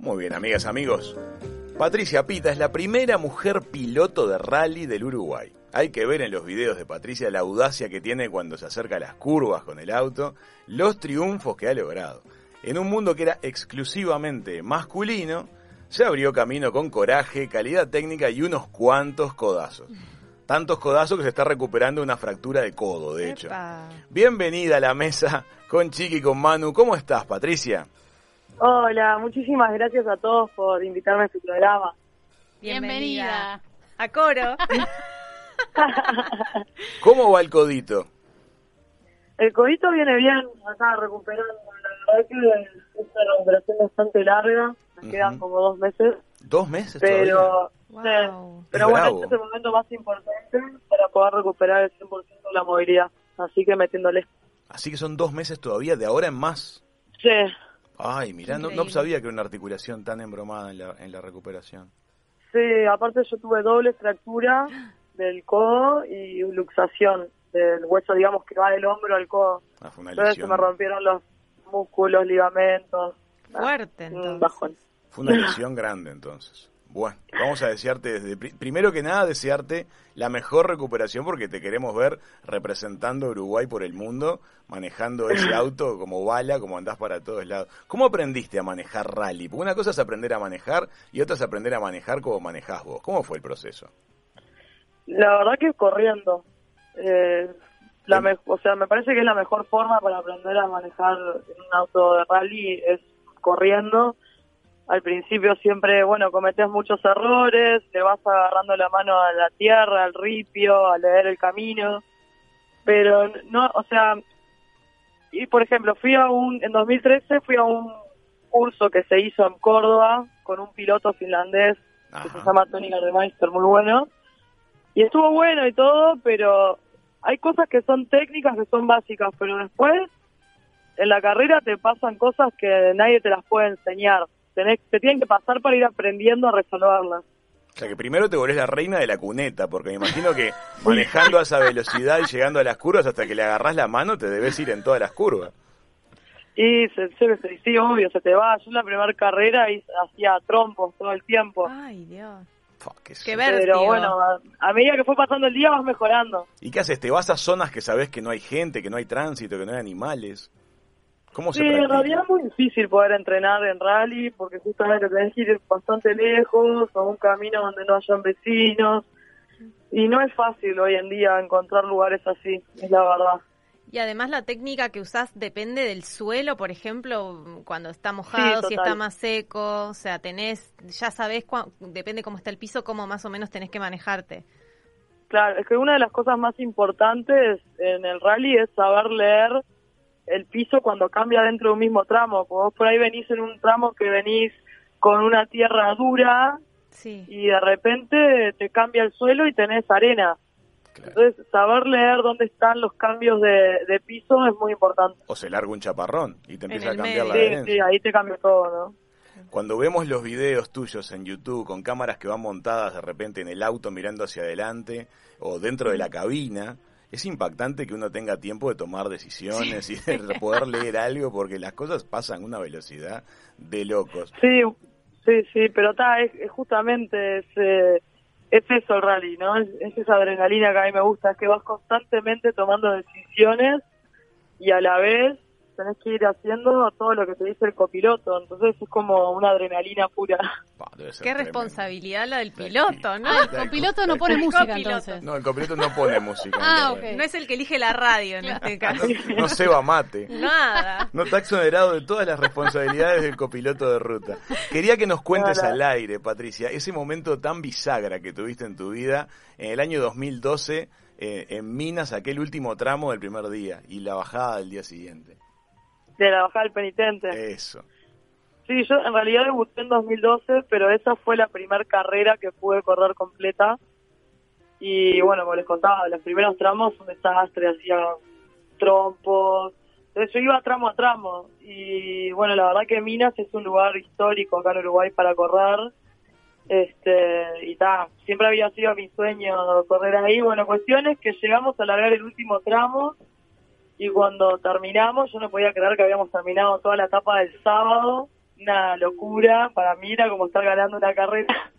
Muy bien, amigas, amigos. Patricia Pita es la primera mujer piloto de rally del Uruguay. Hay que ver en los videos de Patricia la audacia que tiene cuando se acerca a las curvas con el auto, los triunfos que ha logrado. En un mundo que era exclusivamente masculino, se abrió camino con coraje, calidad técnica y unos cuantos codazos. Tantos codazos que se está recuperando una fractura de codo, de hecho. Epa. Bienvenida a la mesa con Chiqui y con Manu. ¿Cómo estás, Patricia? Hola, muchísimas gracias a todos por invitarme a su programa. Bienvenida. A coro. <laughs> ¿Cómo va el codito? El codito viene bien, acá recuperando. La verdad que es una recuperación bastante larga, nos quedan como dos meses, ¿Dos meses todavía? pero, Wow. sí, pero Es bueno, bravo. este es el momento más importante para poder recuperar el 100% de la movilidad, así que metiéndole. Así que son dos meses todavía, de ahora en más. Sí, Ay, mirá, no, no sabía que era una articulación tan embromada en la, en la recuperación. sí, aparte yo tuve doble fractura del codo y luxación del hueso, digamos, que va del hombro al codo. Ah, fue una Entonces se me rompieron los músculos, ligamentos. Fuerte, Un entonces. bajón. fue una lesión grande entonces. Bueno, vamos a desearte desde pri- primero que nada desearte la mejor recuperación porque te queremos ver representando a Uruguay por el mundo, manejando ese <clears throat> auto como bala, como andás para todos lados. ¿Cómo aprendiste a manejar rally? Porque una cosa es aprender a manejar y otra es aprender a manejar como manejás vos. ¿Cómo fue el proceso? La verdad que corriendo. Eh, la me- o sea, me parece que es la mejor forma para aprender a manejar en un auto de rally es corriendo. Al principio siempre, bueno, cometés muchos errores, le vas agarrando la mano a la tierra, al ripio, a leer el camino, pero no, o sea, y por ejemplo, fui a un, en 2013 fui a un curso que se hizo en Córdoba con un piloto finlandés que se llama Tony Gardemeister, muy bueno. Y estuvo bueno y todo, pero hay cosas que son técnicas, que son básicas, pero después en la carrera te pasan cosas que nadie te las puede enseñar. Tenés, te tienen que pasar para ir aprendiendo a resolverlas. O sea que primero te volvés la reina de la cuneta, porque me imagino que <laughs> manejando a esa velocidad y llegando a las curvas hasta que le agarrás la mano te debes ir en todas las curvas. Y se, se, se- sí, obvio, se te va. Yo en la primera carrera hacía trompos todo el tiempo. Ay, Dios. Fuck, qué vértigo. Pero bueno, a, a medida que fue pasando el día vas mejorando. ¿Y qué haces? ¿Te vas a zonas que sabes que no hay gente, que no hay tránsito, que no hay animales? ¿Cómo se Sí, en realidad es muy difícil poder entrenar en rally porque justamente tenés que ir bastante lejos a un camino donde no hayan vecinos y no es fácil hoy en día encontrar lugares así, es la verdad. Y además la técnica que usás depende del suelo, por ejemplo, cuando está mojado, si está más seco, o sea, tenés, ya sabés, cua- depende cómo está el piso, cómo más o menos tenés que manejarte. Claro, es que una de las cosas más importantes en el rally es saber leer el piso cuando cambia dentro de un mismo tramo. Vos por ahí venís en un tramo que venís con una tierra dura Sí. y de repente te cambia el suelo y tenés arena. Claro. Entonces, saber leer dónde están los cambios de, de piso es muy importante. O se larga un chaparrón y te empieza a cambiar la medio. Sí, sí, ahí te cambia todo, ¿no? Cuando vemos los videos tuyos en YouTube con cámaras que van montadas de repente en el auto mirando hacia adelante o dentro de la cabina, es impactante que uno tenga tiempo de tomar decisiones y de poder leer algo porque las cosas pasan a una velocidad de locos. Sí, sí, sí, pero está, es, es justamente es, eh, es eso el rally, ¿no? Es, es esa adrenalina que a mí me gusta, es que vas constantemente tomando decisiones y a la vez tenés que ir haciendo todo lo que te dice el copiloto, entonces es como una adrenalina pura. Qué tremendo. responsabilidad la del piloto, ¿no? Ah, el copiloto no pone música copiloto. entonces. No, el copiloto no pone música. Ah, realidad. No es el que elige la radio en este caso. No, no se va mate. Nada. No está exonerado de todas las responsabilidades del copiloto de ruta. Quería que nos cuentes al aire, Patricia, ese momento tan bisagra que tuviste en tu vida en el año 2012 eh, en Minas, aquel último tramo del primer día y la bajada del día siguiente. De la bajada del penitente. Eso. Sí, yo en realidad debuté en 2012, pero esa fue la primera carrera que pude correr completa. Y bueno, como les contaba, los primeros tramos un desastre, hacía trompos. Entonces yo iba tramo a tramo. Y bueno, la verdad que Minas es un lugar histórico acá en Uruguay para correr. Este, y ta, siempre había sido mi sueño correr ahí. Bueno, cuestión es que llegamos a largar el último tramo y cuando terminamos, yo no podía creer que habíamos terminado toda la etapa del sábado. Una locura, para mí era como estar ganando una carrera.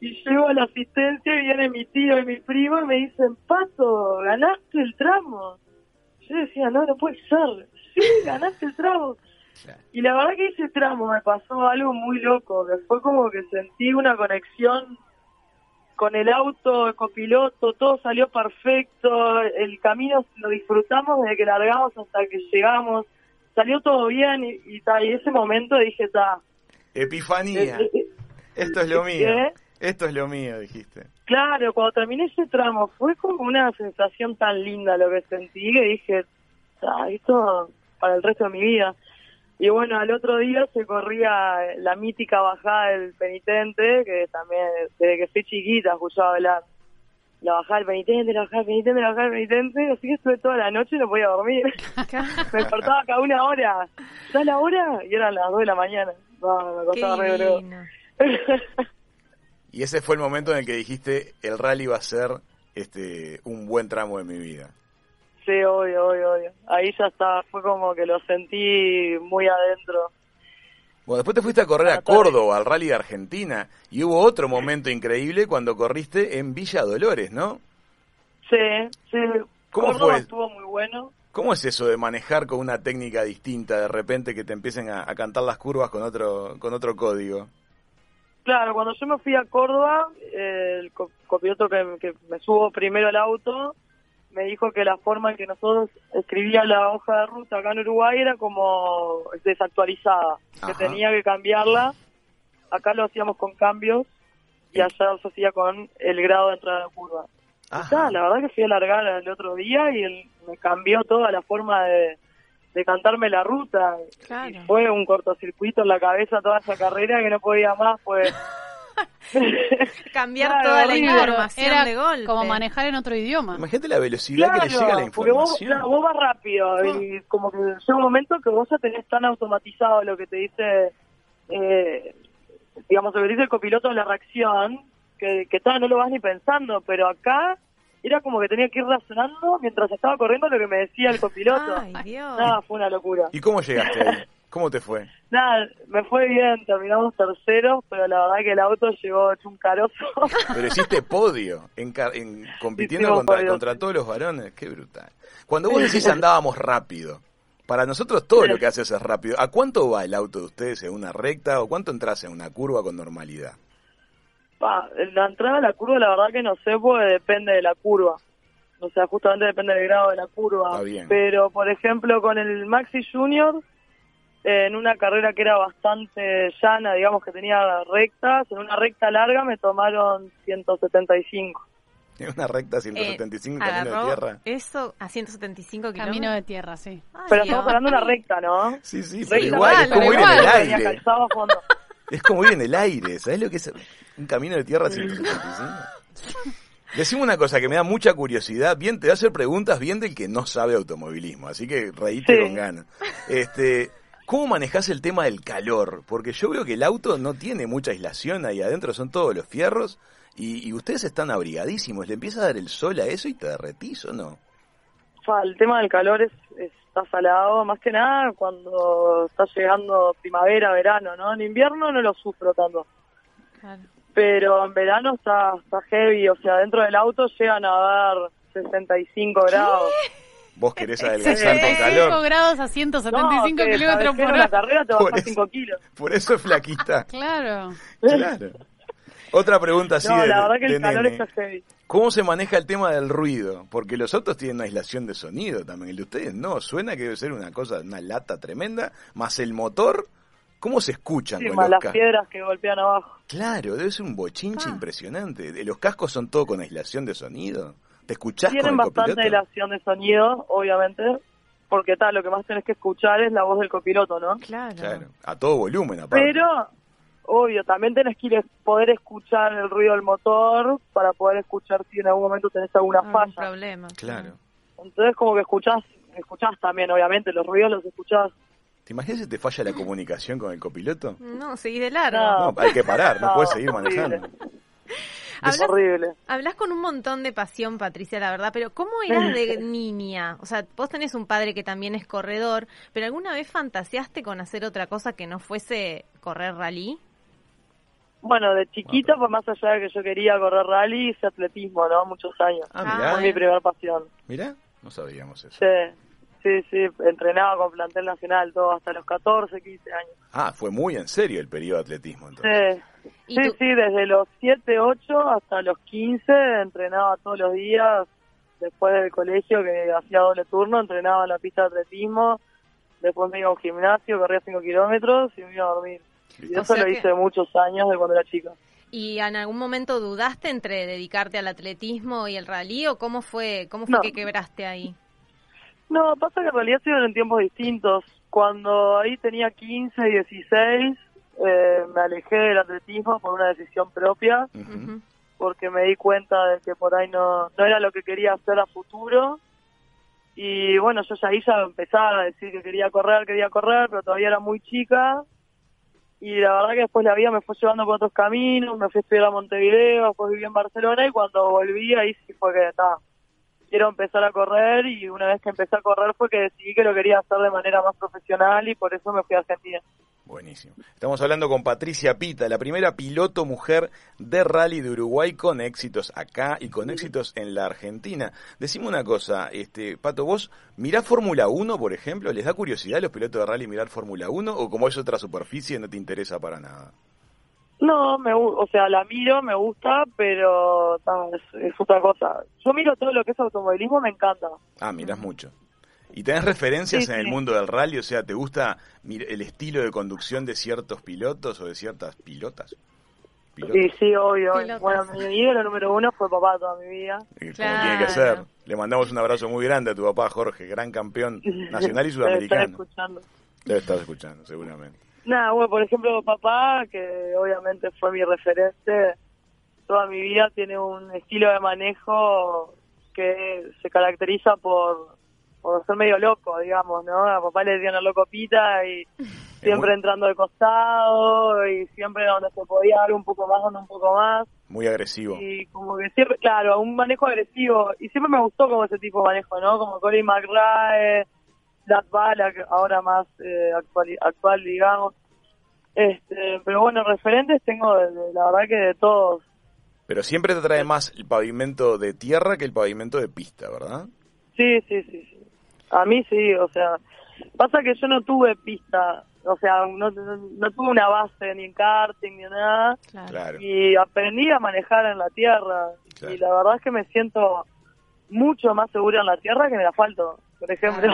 Y llego a la asistencia y viene mi tío y mi primo y me dicen, Pato, ganaste el tramo. Yo decía, no, no puede ser. Sí, ganaste el tramo. Y la verdad que ese tramo me pasó algo muy loco, que fue como que sentí una conexión con el auto, el copiloto, todo salió perfecto, el camino lo disfrutamos desde que largamos hasta que llegamos, salió todo bien y, y, ta, y ese momento dije, ta, Epifanía. eh, eh, Esto es lo mío. Esto es lo mío, dijiste. Claro, cuando terminé ese tramo fue como una sensación tan linda lo que sentí que dije, "Ah, esto para el resto de mi vida. Y bueno, al otro día se corría la mítica bajada del penitente, que también desde que soy chiquita escuchaba hablar. La bajada del penitente, la bajada del penitente, la bajada del penitente, así que estuve toda la noche y no podía dormir. <laughs> me despertaba cada una hora. ¿Ya la hora? Y eran las dos de la mañana. No, me Qué costaba re. Y ese fue el momento en el que dijiste, el rally va a ser este un buen tramo de mi vida. Sí, obvio, obvio, obvio. Ahí ya está, fue como que lo sentí muy adentro. Bueno, después te fuiste a correr a. Córdoba, al Rally de Argentina, y hubo otro momento increíble cuando corriste en Villa Dolores, ¿no? Sí, sí. ¿Cómo Córdoba fue? estuvo muy bueno. ¿Cómo es eso de manejar con una técnica distinta, de repente que te empiecen a, a cantar las curvas con otro, con otro código? Claro, cuando yo me fui a Córdoba, eh, el co- copiloto que, que me subo primero al auto me dijo que la forma en que nosotros escribíamos la hoja de ruta acá en Uruguay era como desactualizada, que tenía que cambiarla. Acá lo hacíamos con cambios y allá se hacía con el grado de entrada de la curva. Ta, la verdad que fui a largar el otro día y él me cambió toda la forma de, de cantarme la ruta. Claro. Y fue un cortocircuito en la cabeza toda esa carrera que no podía más, pues... <laughs> <laughs> Cambiar Claro, toda la información Era de golpe. como manejar en otro idioma. Imagínate la velocidad que le llega la porque vos, información. claro, vos vas rápido y como que llega un momento que vos ya tenés tan automatizado lo que te dice, eh, digamos, lo que dice el copiloto en la reacción, que, que todavía no lo vas ni pensando, pero acá era como que tenía que ir razonando mientras estaba corriendo lo que me decía el copiloto. Ay, Dios. Nada, fue una locura. ¿Y cómo llegaste ahí? ¿Cómo te fue? Nada, me fue bien, terminamos terceros, pero la verdad que el auto llegó hecho un carozo. <laughs> Pero hiciste podio, en, en- compitiendo Hicimos contra, podio, contra sí. todos los varones. Qué brutal. Cuando vos decís <laughs> andábamos rápido, para nosotros todo lo que haces es rápido. ¿A cuánto va el auto de ustedes en una recta o cuánto entras en una curva con normalidad? Pa, la entrada a la curva la verdad que no sé porque depende de la curva. O sea, justamente depende del grado de la curva. Pero, por ejemplo, con el Maxi Junior, en una carrera que era bastante llana, digamos que tenía rectas, en una recta larga me tomaron 175. En <laughs> una recta Eh, 175 camino de tierra. Eso a 175 kilómetros. Camino de tierra, sí. Ay, Pero Dios. estamos hablando de una recta, ¿no? Sí, sí, Recta, pero igual, es como ir en el aire. a. <laughs> Es como ir en el aire, ¿sabes lo que es un camino de tierra 175? Decime una cosa que me da mucha curiosidad, bien, te voy a hacer preguntas bien del que no sabe automovilismo, así que reíte Sí. con ganas. Este, ¿cómo manejás el tema del calor? Porque yo veo que el auto no tiene mucha aislación ahí adentro, son todos los fierros, y, y ustedes están abrigadísimos, ¿le empieza a dar el sol a eso y te derretís o no? El tema del calor es, está salado, más que nada cuando está llegando primavera, verano, ¿no? En invierno no lo sufro tanto, Claro. pero en verano está, está heavy, o sea, dentro del auto llegan a dar 65 grados. Vos querés <laughs> adelgazar con 65 calor, grados a 175 No, kilómetros por hora. carrera te Por bajas eso. 5 kilos. por eso es flaquita. <laughs> Claro. Claro. Otra pregunta así no, de, la verdad que el calor nene. está heavy. ¿Cómo se maneja el tema del ruido? Porque los autos tienen una aislación de sonido también. El de ustedes no. Suena que debe ser una cosa, una lata tremenda. Más el motor. ¿Cómo se escuchan Sí, con más los las piedras que golpean abajo. Claro, debe ser un bochinche Ah. impresionante. ¿Los cascos son todo con aislación de sonido? ¿Te escuchás Tienen con el bastante copiloto? de sonido, obviamente, porque tal, lo que más tenés que escuchar es la voz del copiloto, ¿no? Claro. Claro, a todo volumen aparte. Pero, obvio, también tenés que ir a poder escuchar el ruido del motor para poder escuchar si en algún momento tenés alguna falla. problema. Claro. Entonces, como que escuchás, escuchás también, obviamente, los ruidos los escuchás. ¿Te imaginas si te falla la comunicación con el copiloto? No, seguí de largo. No. No, hay que parar, no, <laughs> No, puedes seguir horrible. Manejando. Es Hablas, horrible. hablas con un montón de pasión, Patricia, la verdad, pero ¿cómo eras <laughs> de niña? O sea, vos tenés un padre que también es corredor, pero ¿alguna vez fantaseaste con hacer otra cosa que no fuese correr rally? Bueno, de chiquita, pues más allá de que yo quería correr rally, hice atletismo, ¿no? Muchos años. Ah, Ah, mirá, Fue mi primera pasión. mirá, no sabíamos eso. Sí, sí, sí, entrenaba con plantel nacional todo hasta los 14, 15 años. Ah, fue muy en serio el periodo de atletismo entonces. Sí, ¿Y sí, sí, desde los 7, 8 hasta los 15 entrenaba todos los días. Después del colegio, que hacía doble turno, entrenaba en la pista de atletismo. Después me iba a un gimnasio, corría 5 kilómetros y me iba a dormir. Y O eso sea lo que- hice muchos años de cuando era chica. ¿Y en algún momento dudaste entre dedicarte al atletismo y el rally o cómo fue, cómo fue No. que quebraste ahí? No, pasa que en realidad se en tiempos distintos. Cuando ahí tenía 15, 16, eh, me alejé del atletismo por una decisión propia. Porque me di cuenta de que por ahí no, no era lo que quería hacer a futuro. Y bueno, yo ya ahí ya empezaba a decir que quería correr, quería correr, pero todavía era muy chica. Y la verdad que después la vida me fue llevando por otros caminos, me fui a estudiar a Montevideo, después viví en Barcelona y cuando volví ahí sí fue que está. Quiero empezar a correr y una vez que empecé a correr fue que decidí que lo quería hacer de manera más profesional y por eso me fui a Argentina. Buenísimo. Estamos hablando con Patricia Pita, la primera piloto mujer de rally de Uruguay con éxitos acá y con éxitos en la Argentina. Decime una cosa, este Pato, vos mirás Fórmula 1, por ejemplo, ¿les da curiosidad a los pilotos de rally mirar Fórmula 1 o como es otra superficie no te interesa para nada? No, me, o sea, la miro, me gusta, pero ta, es, es otra cosa. Yo miro todo lo que es automovilismo, me encanta. Ah, mirás mucho. ¿Y tenés referencias Sí, en el mundo del rally? O sea, ¿te gusta el estilo de conducción de ciertos pilotos o de ciertas pilotas? ¿Pilotos? Sí, sí, obvio. Pilotas. Bueno, mi ídolo número uno fue papá toda mi vida. Como Claro. tiene que ser. Le mandamos un abrazo muy grande a tu papá, Jorge, gran campeón <laughs> nacional y Debe estar sudamericano. escuchando. Debe estar escuchando, seguramente. Nada, bueno, por ejemplo, papá, que obviamente fue mi referente, toda mi vida tiene un estilo de manejo que se caracteriza por, por ser medio loco, digamos, ¿no? A papá le decían el loco pita y <laughs> siempre muy- entrando de costado y siempre donde se podía dar un poco más, dando un poco más. Muy agresivo. Y como que siempre, claro, un manejo agresivo. Y siempre me gustó como ese tipo de manejo, ¿no? Como Colin McRae, Black Bala, que ahora más eh, actual, actual, digamos. Este, pero bueno, referentes tengo, de- de- la verdad que de todos. Pero siempre te trae más el pavimento de tierra que el pavimento de pista, ¿verdad? Sí, sí, sí, sí. A mí sí, o sea, pasa que yo no tuve pista, o sea, no, no, no tuve una base ni en karting ni en nada. Claro. Y aprendí a manejar en la tierra. Claro. Y la verdad es que me siento mucho más segura en la tierra que en el asfalto, por ejemplo.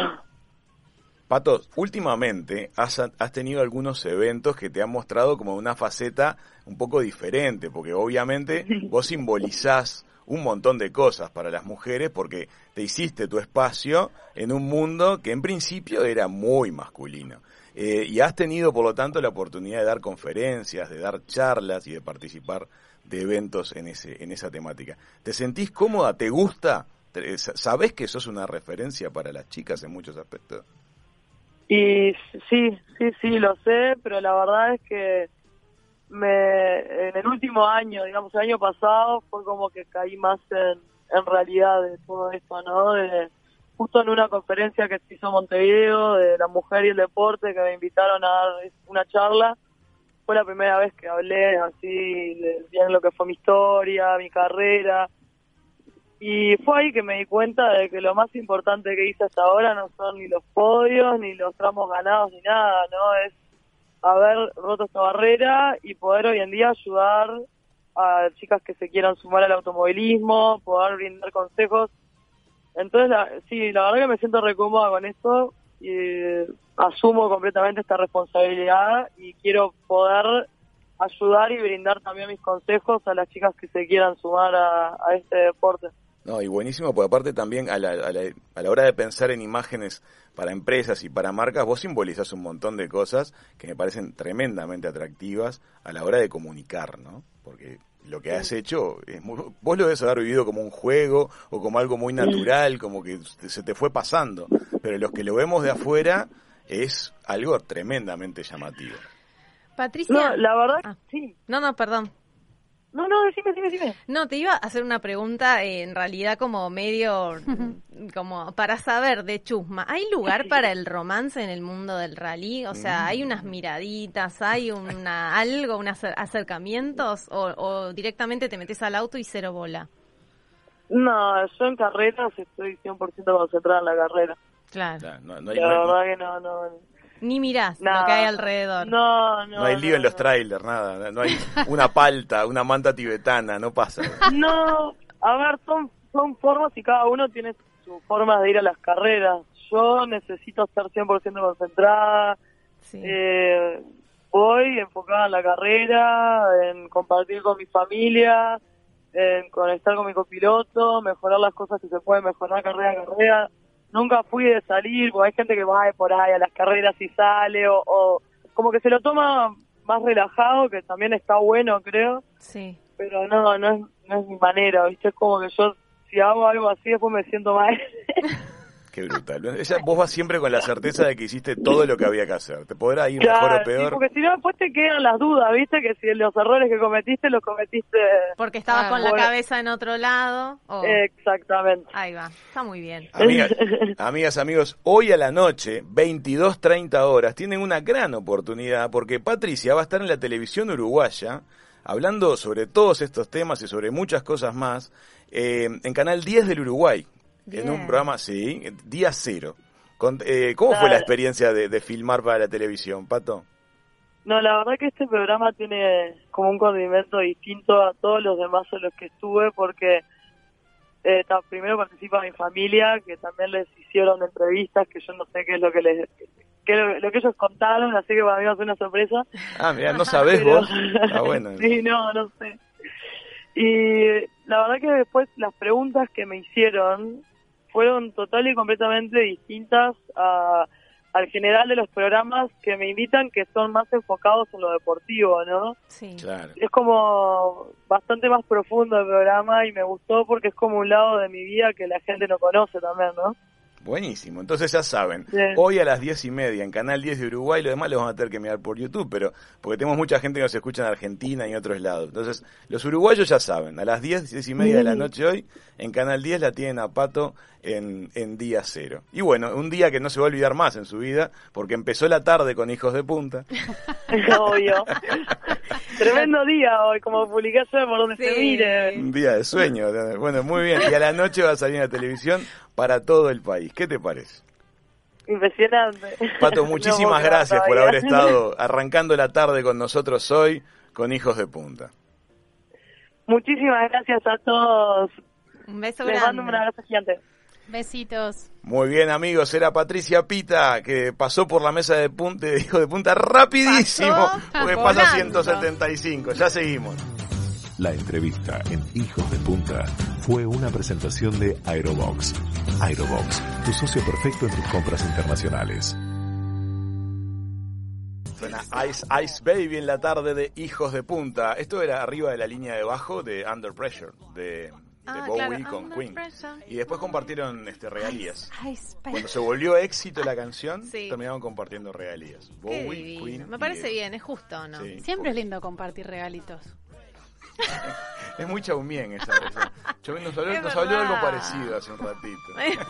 Pato, últimamente has, has tenido algunos eventos que te han mostrado como una faceta un poco diferente, porque obviamente <laughs> vos simbolizás un montón de cosas para las mujeres porque te hiciste tu espacio en un mundo que en principio era muy masculino. Eh, y has tenido, por lo tanto, la oportunidad de dar conferencias, de dar charlas y de participar de eventos en, ese, en esa temática. ¿Te sentís cómoda? ¿Te gusta? ¿Sabés que sos una referencia para las chicas en muchos aspectos? Y sí, sí, sí, lo sé, pero la verdad es que me en el último año, digamos el año pasado, fue como que caí más en, en realidad de todo esto, ¿no? De, justo en una conferencia que se hizo en Montevideo de la mujer y el deporte, que me invitaron a dar una charla, fue la primera vez que hablé así de bien lo que fue mi historia, mi carrera. Y fue ahí que me di cuenta de que lo más importante que hice hasta ahora no son ni los podios, ni los tramos ganados, ni nada, ¿no? Es haber roto esta barrera y poder hoy en día ayudar a chicas que se quieran sumar al automovilismo, poder brindar consejos. Entonces, la- sí, la verdad que me siento recómoda con esto y asumo completamente esta responsabilidad y quiero poder ayudar y brindar también mis consejos a las chicas que se quieran sumar a este deporte. No, y buenísimo, porque aparte también a la, a, la, a la hora de pensar en imágenes para empresas y para marcas, vos simbolizás un montón de cosas que me parecen tremendamente atractivas a la hora de comunicar, ¿no? Porque lo que has hecho, es muy- vos lo debes haber vivido como un juego o como algo muy natural, como que se te fue pasando, pero los que lo vemos de afuera es algo tremendamente llamativo. Patricia. No, la verdad, Ah. sí. No, no, perdón. No, no, decime, decime, decime. No, te iba a hacer una pregunta eh, en realidad como medio, mm, <laughs> como para saber de chusma. ¿Hay lugar para el romance en el mundo del rally? O sea, ¿hay unas miraditas, hay una algo, unos acer- acercamientos o, o directamente te metes al auto y cero bola? No, yo en carreras estoy 100% concentrada en la carrera. Claro. O sea, no, no hay, La verdad que no, no. Ni mirás lo que hay alrededor. No, no. no hay lío en los trailers, nada, no hay una palta, una manta tibetana, no pasa. No, a ver, son, son formas y cada uno tiene su forma de ir a las carreras. Yo necesito estar 100% concentrada. Sí. Eh, voy enfocada en la carrera, en compartir con mi familia, en conectar con mi copiloto, mejorar las cosas que se pueden mejorar carrera a carrera. Nunca fui de salir, porque hay gente que va de por ahí a las carreras y sale, o, o como que se lo toma más relajado, que también está bueno, creo Sí. pero no, no es, no es mi manera, ¿viste? Es como que yo, si hago algo así, después me siento mal. <laughs> Qué brutal. Ella, vos vas siempre con la certeza de que hiciste todo lo que había que hacer. Te podrá ir mejor o peor. sí, porque si no, después te quedan las dudas, ¿viste? Que si los errores que cometiste los cometiste. Porque estabas Ah, con la cabeza en otro lado. Exactamente. Ahí va, está muy bien. Amigas, <laughs> amigas, amigos, hoy a la noche, 22.30 horas, tienen una gran oportunidad porque Patricia va a estar en la televisión uruguaya hablando sobre todos estos temas y sobre muchas cosas más eh, en Canal 10 del Uruguay, en un programa, sí, día cero. Con- eh, ¿Cómo fue la experiencia de, de filmar para la televisión, Pato? No, la verdad que este programa tiene como un condimento distinto a todos los demás en los que estuve porque eh, primero participa mi familia, que también les hicieron entrevistas, que yo no sé qué es lo que les que lo, lo que ellos contaron, así que para mí va a ser una sorpresa. Ah, mira, no sabés <laughs> Pero- vos. Ah, bueno. <laughs> sí, no, no sé. Y la verdad que después las preguntas que me hicieron fueron total y completamente distintas a, al general de los programas que me invitan, que son más enfocados en lo deportivo, ¿no? Sí. Claro. Es como bastante más profundo el programa y me gustó porque es como un lado de mi vida que la gente no conoce también, ¿no? Buenísimo, entonces ya saben, Bien. hoy a las diez y media en Canal 10 de Uruguay, lo demás lo vamos a tener que mirar por YouTube, pero porque tenemos mucha gente que nos escucha en Argentina y en otros lados. Entonces, los uruguayos ya saben, a las 10, 10 y media de la noche hoy, en Canal 10 la tienen a Pato en, en día cero. Y bueno, un día que no se va a olvidar más en su vida, porque empezó la tarde con Hijos de Punta. Obvio. <laughs> Tremendo día hoy, como publicación por donde se Sí. mire. Un día de sueño. Bueno, muy bien. Y a la noche va a salir en la televisión para todo el país. ¿Qué te parece? Impresionante. Pato, <laughs> muchísimas gracias por haber estado <laughs> arrancando la tarde con nosotros hoy con Hijos de Punta. Muchísimas gracias a todos. Un beso Les mando un grande. abrazo gigante. Besitos. Muy bien, amigos, era Patricia Pita que pasó por la mesa de punta de Hijos de Punta rapidísimo, Pasó porque pasa volando. 175. Ya seguimos. La entrevista en Hijos de Punta fue una presentación de Aerobox. Aerobox, tu socio perfecto en tus compras internacionales. Suena Ice Ice Baby en la tarde de Hijos de Punta. Esto era arriba de la línea de bajo de Under Pressure, de, de Ah, Bowie claro, con Queen. Y después compartieron este, regalías. Ay, espera. Cuando se volvió éxito la canción, Sí. terminaron compartiendo regalías. Bowie. Queen. Me parece bien, es justo, ¿no? Sí. Siempre es lindo compartir regalitos. <laughs> Es muy chaumien esa. esa. Chaumien nos habló, nos habló algo parecido hace un ratito. <laughs>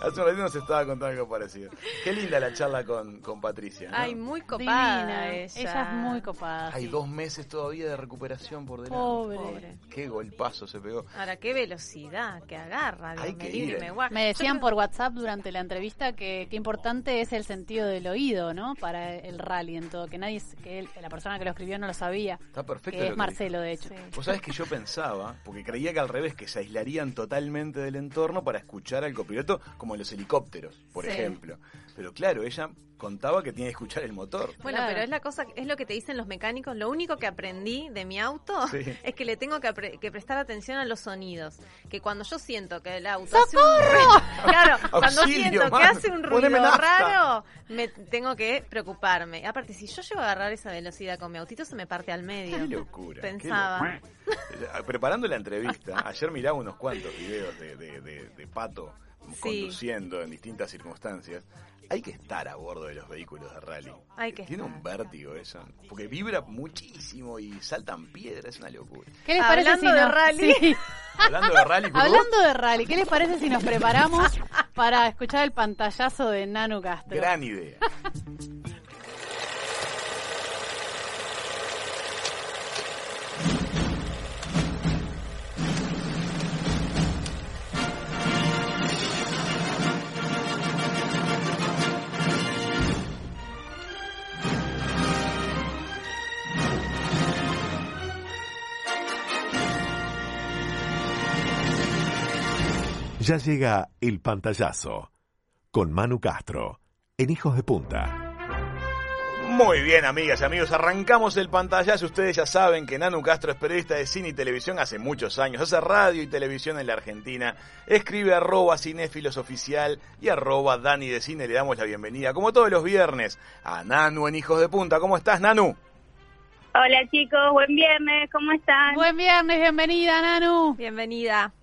hace un ratito nos estaba contando algo parecido. Qué linda la charla con, con Patricia. ¿no? Ay, muy copada Divina. ella. es muy copada. Hay sí. dos meses todavía de recuperación por delante. Pobre. Pobre. Qué golpazo se pegó. Ahora, qué velocidad, que agarra. Dios, Hay me que ir. me guarda. Me decían por WhatsApp durante la entrevista que qué importante es el sentido del oído, ¿no? Para el rally en todo, que nadie, que él- la persona que lo escribió no lo sabía, Está perfecto. Que lo es Marcelo de hecho. Sí. Vos sabés que yo pensaba, porque creía que al revés, que se aislarían totalmente del entorno para escuchar al copiloto, como en los helicópteros, por Sí. ejemplo. Pero claro, ella contaba que tiene que escuchar el motor. Bueno, Claro. pero es la cosa, es lo que te dicen los mecánicos. Lo único que aprendí de mi auto Sí. <laughs> es que le tengo que, prestar atención a los sonidos. Que cuando yo siento que el auto hace un ruido, <laughs> claro, <laughs> cuando Auxilio, siento que hace un ruido raro, me tengo que preocuparme. Aparte, si yo llego a agarrar esa velocidad con mi autito, se me parte al medio. Qué locura. qué Pensaba. Eh, Preparando la entrevista, ayer miraba unos cuantos videos de, de, de- de Pato conduciendo en distintas circunstancias. Hay que estar a bordo de los vehículos de rally. Hay que Tiene estar. un vértigo eso. Porque vibra muchísimo y saltan piedras, es una locura. ¿Qué les parece Hablando si de nos- rally. Sí. <laughs> Hablando de rally, Hablando de rally, ¿qué les parece si nos preparamos para escuchar el pantallazo de Nanu Castro? gran idea. <laughs> Ya llega el pantallazo con Manu Castro en Hijos de Punta. Muy bien, amigas y amigos, arrancamos el pantallazo. Ustedes ya saben que Nanu Castro es periodista de cine y televisión hace muchos años. Hace radio y televisión en la Argentina. Escribe arroba cinéfilos oficial y arroba Dani de Cine. Le damos la bienvenida, como todos los viernes, a Nanu en Hijos de Punta. ¿Cómo estás, Nanu? Hola chicos, buen viernes, ¿cómo están? Buen viernes, bienvenida Nanu. Bienvenida.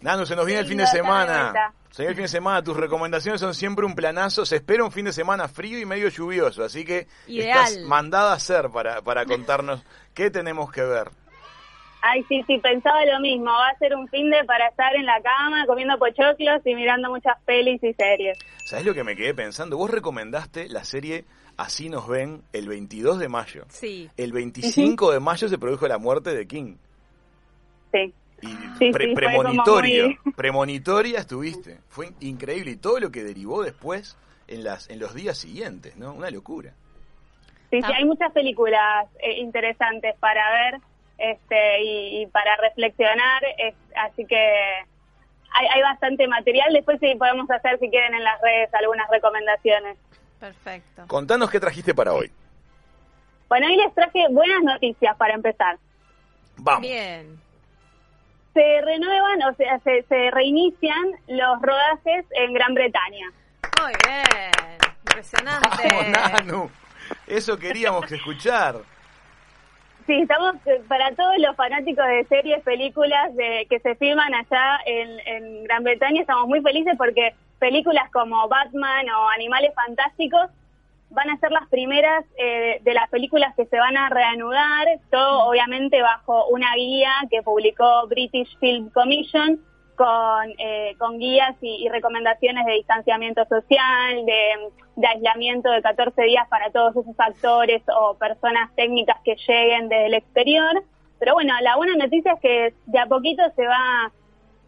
Nano, se nos viene el fin de semana. Se viene el fin de semana. Tus recomendaciones son siempre un planazo. Se espera un fin de semana frío y medio lluvioso. Así que Ideal. estás mandada a hacer para, para contarnos qué tenemos que ver. Ay, sí, sí, pensaba lo mismo. Va a ser un fin de para estar en la cama comiendo pochoclos y mirando muchas pelis y series. ¿Sabés lo que me quedé pensando? Vos recomendaste la serie Así nos ven el 22 de mayo. Sí. El 25 de mayo se produjo la muerte de King. Sí. Y Sí, pre- muy- <laughs> premonitoria estuviste. Fue increíble y todo lo que derivó después en las en los días siguientes, ¿no? Una locura. Sí, sí, hay muchas películas eh, interesantes para ver este y, y para reflexionar, es- así que hay, hay bastante material. Después sí podemos hacer, si quieren, en las redes algunas recomendaciones. Perfecto. Contanos qué trajiste para hoy. Bueno, hoy les traje buenas noticias para empezar. Vamos. Bien. Se renuevan, o sea, se, se reinician los rodajes en Gran Bretaña. Muy bien. Impresionante. Vamos, Nanu. Eso queríamos escuchar. Sí, estamos eh, para todos los fanáticos de series, películas de, que se filman allá en, en Gran Bretaña, estamos muy felices porque películas como Batman o Animales Fantásticos van a ser las primeras eh, de las películas que se van a reanudar, todo obviamente bajo una guía que publicó British Film Commission con, eh, con guías y, y recomendaciones de distanciamiento social, de, de aislamiento de 14 días para todos esos actores o personas técnicas que lleguen desde el exterior. Pero bueno, la buena noticia es que de a poquito se va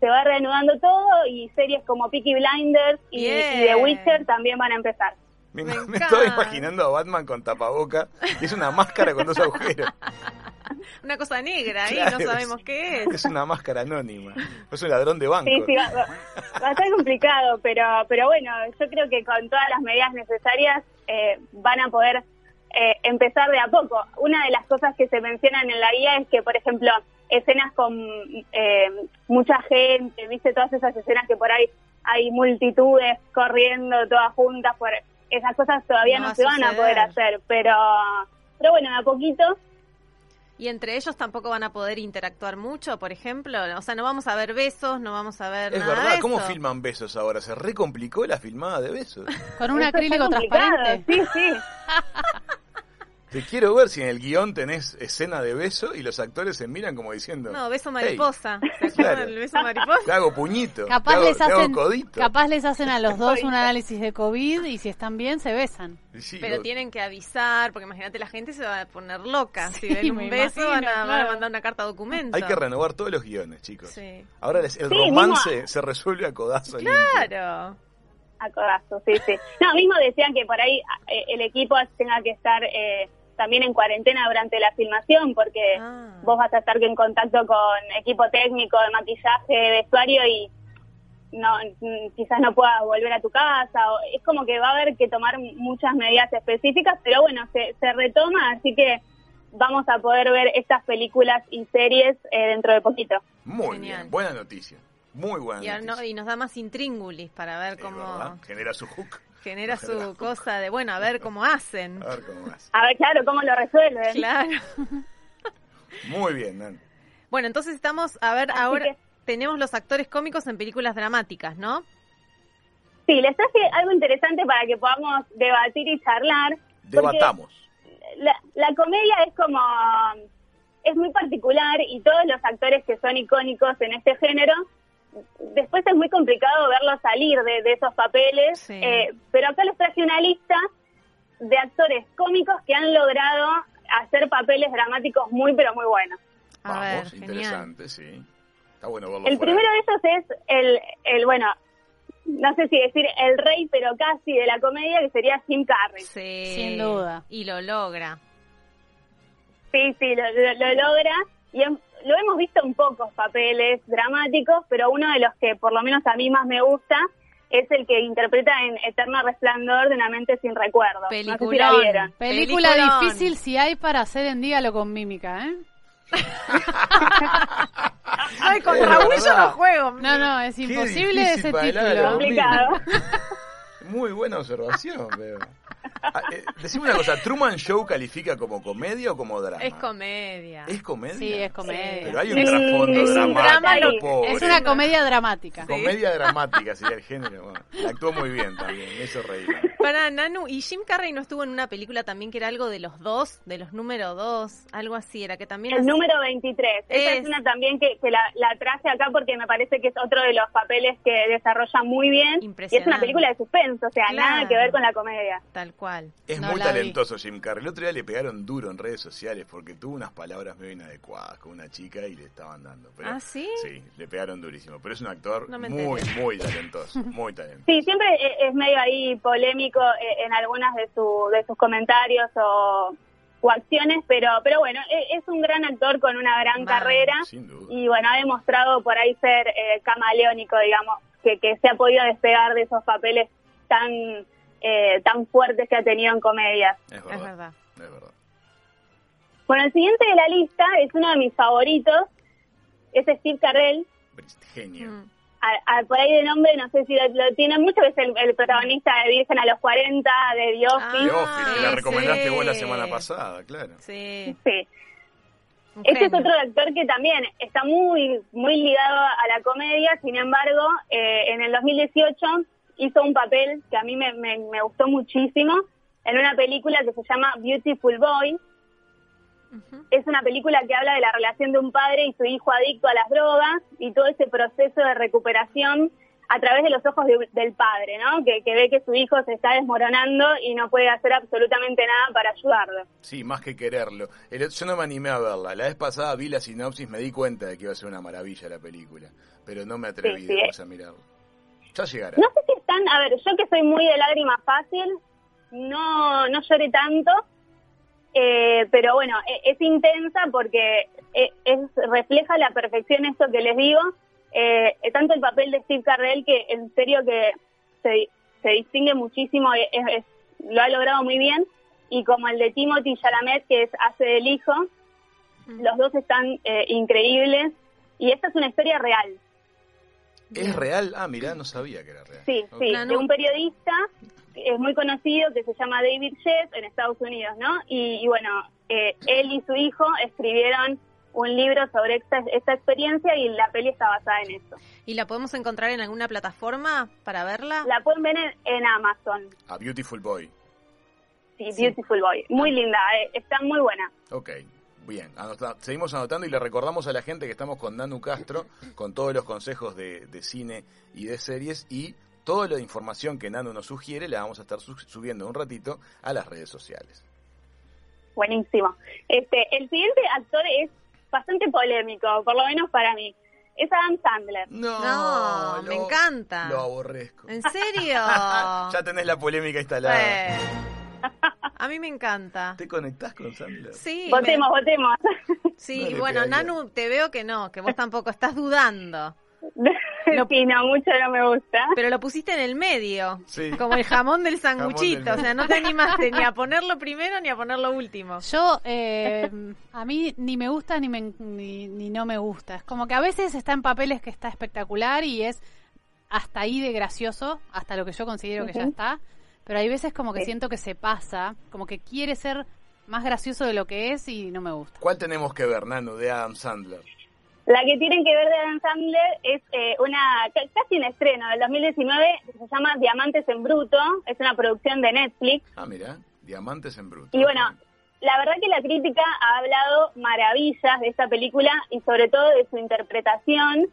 se va reanudando todo y series como Peaky Blinders y, y The Witcher también van a empezar. Me, me <laughs> estoy imaginando a Batman con tapaboca. y Es una máscara con dos agujeros. <laughs> Una cosa negra ahí, Claro, no sabemos qué es. Es una máscara anónima. Es un ladrón de banco. Sí, sí, va, va- va a ser complicado, pero, pero bueno, yo creo que con todas las medidas necesarias eh, van a poder eh, empezar de a poco. Una de las cosas que se mencionan en la guía es que, por ejemplo, escenas con eh, mucha gente, viste todas esas escenas que por ahí hay multitudes corriendo todas juntas, por esas cosas todavía No no, va a se van a poder hacer, pero, pero bueno, de a poquito Y entre ellos tampoco van a poder interactuar mucho, por ejemplo. O sea, no vamos a ver besos, no vamos a ver Es nada verdad, de ¿cómo eso. filman besos ahora? Se recomplicó la filmada de besos. Con un acrílico transparente. Sí, sí. <laughs> Te quiero ver si en el guion tenés escena de beso y los actores se miran como diciendo... No, beso "Hey, mariposa. <laughs> ¿Se acuerdan Claro. del beso mariposa? Te hago puñito, Capaz te hago, les te hago hacen, codito. capaz les hacen a los dos un análisis de COVID y si están bien se besan. Sí, Pero lo- tienen que avisar, porque imagínate, la gente se va a poner loca. Si ven un beso, imagino, van, a, van a mandar una carta documento. Hay que renovar todos los guiones, chicos. Sí. Ahora les- el Sí, romance mismo- se resuelve a codazo limpio. Claro. A codazo, sí, sí. No, mismo decían que por ahí eh, el equipo tenga que estar eh, también en cuarentena durante la filmación, porque Ah. vos vas a estar en contacto con equipo técnico de maquillaje, de vestuario y no mm, quizás no puedas volver a tu casa. O, es como que va a haber que tomar muchas medidas específicas, pero bueno, se, se retoma, así que vamos a poder ver estas películas y series eh, dentro de poquito. Muy Genial. bien, buena noticia. Muy buena Y, noticia. no- y nos da más intríngulis para ver Es cómo verdad, Genera su hook. Genera su cosa de, bueno, a ver cómo hacen. A ver cómo vas. A ver, claro, cómo lo resuelven. Claro. Muy bien, Nan. Bueno, entonces estamos, a ver, Así ahora que- tenemos los actores cómicos en películas dramáticas, ¿no? Sí, les traje algo interesante para que podamos debatir y charlar. Debatamos. La, la comedia es como, es muy particular y todos los actores que son icónicos en este género, después es muy complicado verlos salir de, de esos papeles, Sí. eh, pero acá les traje una lista de actores cómicos que han logrado hacer papeles dramáticos muy, pero muy buenos. A Vamos, ver, genial. interesante, sí. Está bueno verlo El fuera. primero de ellos es el, el, bueno, no sé si decir el rey, pero casi de la comedia, que sería Jim Carrey. Sí. Sin duda. Y lo logra. Sí, sí, lo, lo- lo logra. Y hem- lo hemos visto en pocos papeles dramáticos, pero uno de los que por lo menos a mí más me gusta es el que interpreta en Eterno Resplandor de una mente sin recuerdo. No sé si. Película Peliculón. difícil si hay para hacer en dígalo con mímica, ¿eh? <laughs> Ay, con Raúl yo no juego. No, no, es imposible ese título. Complicado. Muy buena observación, pero... Ah, eh, decime una cosa, ¿Truman Show califica como comedia o como drama? Es comedia. ¿Es comedia? Sí, es comedia. Pero hay un Sí, trasfondo es un dramático, drama. Es una comedia dramática. Comedia dramática sería el género. Bueno, actuó muy bien también, me hizo reír. Para Nanu, y Jim Carrey no estuvo en una película también que era algo de los dos, de los número dos, algo así, era que también... El número 23. Esa Es. es una también que, que la, la traje acá porque me parece que es otro de los papeles que desarrolla muy bien. Y es Impresionante. una película de suspenso, o sea, Claro. nada que ver con la comedia. Tal cual. Es No muy vi. talentoso Jim Carrey. El otro día le pegaron duro en redes sociales porque tuvo unas palabras medio inadecuadas con una chica y le estaban dando. Pero, ¿Ah, sí? Sí, le pegaron durísimo. Pero es un actor No muy, enteré. muy talentoso. Muy talentoso. Sí, siempre e- es medio ahí polémico eh, en algunas de, su, de sus comentarios o, o acciones, pero pero bueno, e- es un gran actor con una gran Mal, carrera Sin duda. y bueno, ha demostrado por ahí ser eh, camaleónico, digamos, que, que se ha podido despegar de esos papeles tan eh, tan fuertes que ha tenido en comedias. Es Es verdad. Es verdad. Bueno, el siguiente de la lista es uno de mis favoritos, es Steve Carell. Genio. Mm. A- a- por ahí de nombre, no sé si lo, lo tienen mucho, es el, el protagonista de Virgen a los 40, de The Office. The Office, que la Ah, recomendaste sí. vos la semana pasada, claro. Sí. Sí. un Este es otro actor que también está muy muy ligado a la comedia, sin embargo, eh, en el 2018 hizo un papel que a mí me, me- me gustó muchísimo en una película que se llama Beautiful Boy. Es una película que habla de la relación de un padre y su hijo adicto a las drogas y todo ese proceso de recuperación a través de los ojos de- del padre, ¿no? Que, que ve que su hijo se está desmoronando y no puede hacer absolutamente nada para ayudarlo. Sí, más que quererlo. El- yo no me animé a verla. La vez pasada vi la sinopsis, me di cuenta de que iba a ser una maravilla la película. Pero no me atreví Sí, sí. después a mirarla. Ya llegará. No sé están, a ver, yo que soy muy de lágrima fácil, no, no lloré tanto, eh, pero bueno, e- es, intensa porque e- es, refleja la perfección esto que les digo, eh, tanto el papel de Steve Carrell que en serio que se, se distingue muchísimo, e- es- es- lo ha logrado muy bien, y como el de Timothy Chalamet que es, hace del hijo, los dos están eh, increíbles, y esta es una historia real. ¿Es real? Ah, mirá, no sabía que era real. Sí, sí, de un periodista que es muy conocido que se llama David Sheff en Estados Unidos, ¿no? Y, y bueno, eh, él y su hijo escribieron un libro sobre esta, esta experiencia y la peli está basada en eso. ¿Y la podemos encontrar en alguna plataforma para verla? La pueden ver en, en Amazon. A Beautiful Boy. Sí, Beautiful Boy. Muy linda, eh, está muy buena. Ok, bien. Anota- seguimos anotando y le recordamos a la gente que estamos con Nanu Castro, con todos los consejos de, de cine y de series y toda la información que Nanu nos sugiere la vamos a estar su- subiendo un ratito a las redes sociales. Buenísimo. Este, el siguiente actor es bastante polémico, por lo menos para mí. Es Adam Sandler. No, No, me encanta. Lo aborrezco. ¿En serio? <laughs> ya tenés la polémica instalada. A mí me encanta. ¿Te conectás con Sandler? Sí, Votemos, me- votemos. sí No bueno, pegaría. Nanu, te veo que no, que vos tampoco estás dudando. <laughs> sí, no, mucho no me gusta. Pero lo pusiste en el medio, Sí. como el jamón del Jamón sanguchito. del O sea, no te animaste ni a <laughs> ponerlo primero ni a ponerlo último. Yo, eh, a mí ni me gusta ni, me- ni, ni no me gusta. Es como que a veces está en papeles que está espectacular y es hasta ahí de gracioso, hasta lo que yo considero que ya está. Pero hay veces como que Sí. siento que se pasa, como que quiere ser más gracioso de lo que es y no me gusta. ¿Cuál tenemos que ver, Nanu, de Adam Sandler? La que tienen que ver de Adam Sandler es eh, una ca- casi un estreno del 2019 que se llama Diamantes en Bruto. Es una producción de Netflix. Ah, mira, Diamantes en Bruto. Y bueno, la verdad que la crítica ha hablado maravillas de esta película y sobre todo de su interpretación.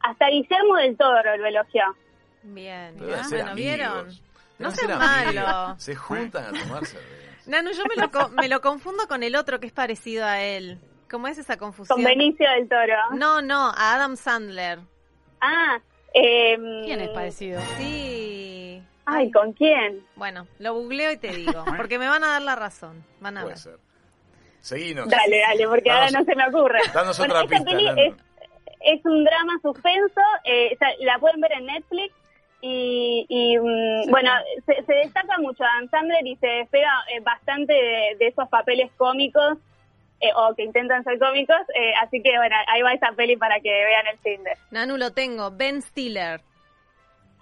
Hasta Guillermo del Toro lo elogió. Bien, deben ser bueno, ¿vieron? No seas malo. Se juntan a tomar cerveza. Nanu, yo me lo, co- me lo confundo con el otro que es parecido a él. ¿Cómo es esa confusión? Con Benicio del Toro. No, no, a Adam Sandler. Ah, eh, ¿Quién es parecido? Sí. Ay, ¿con quién? Bueno, lo googleo y te digo, <laughs> porque me van a dar la razón. Van a Puede ver. ser. Seguinos. Dale, dale, porque ahora no se me ocurre. danos Bueno, otra esta pista, peli es, es un drama suspenso, eh, o sea, la pueden ver en Netflix y, y, mm, bueno, se, se destaca mucho Adam Sandler y se despega eh, bastante de, de esos papeles cómicos eh, o que intentan ser cómicos, eh, así que bueno, ahí va esa peli para que vean el fin de. Nanu, lo tengo. Ben Stiller.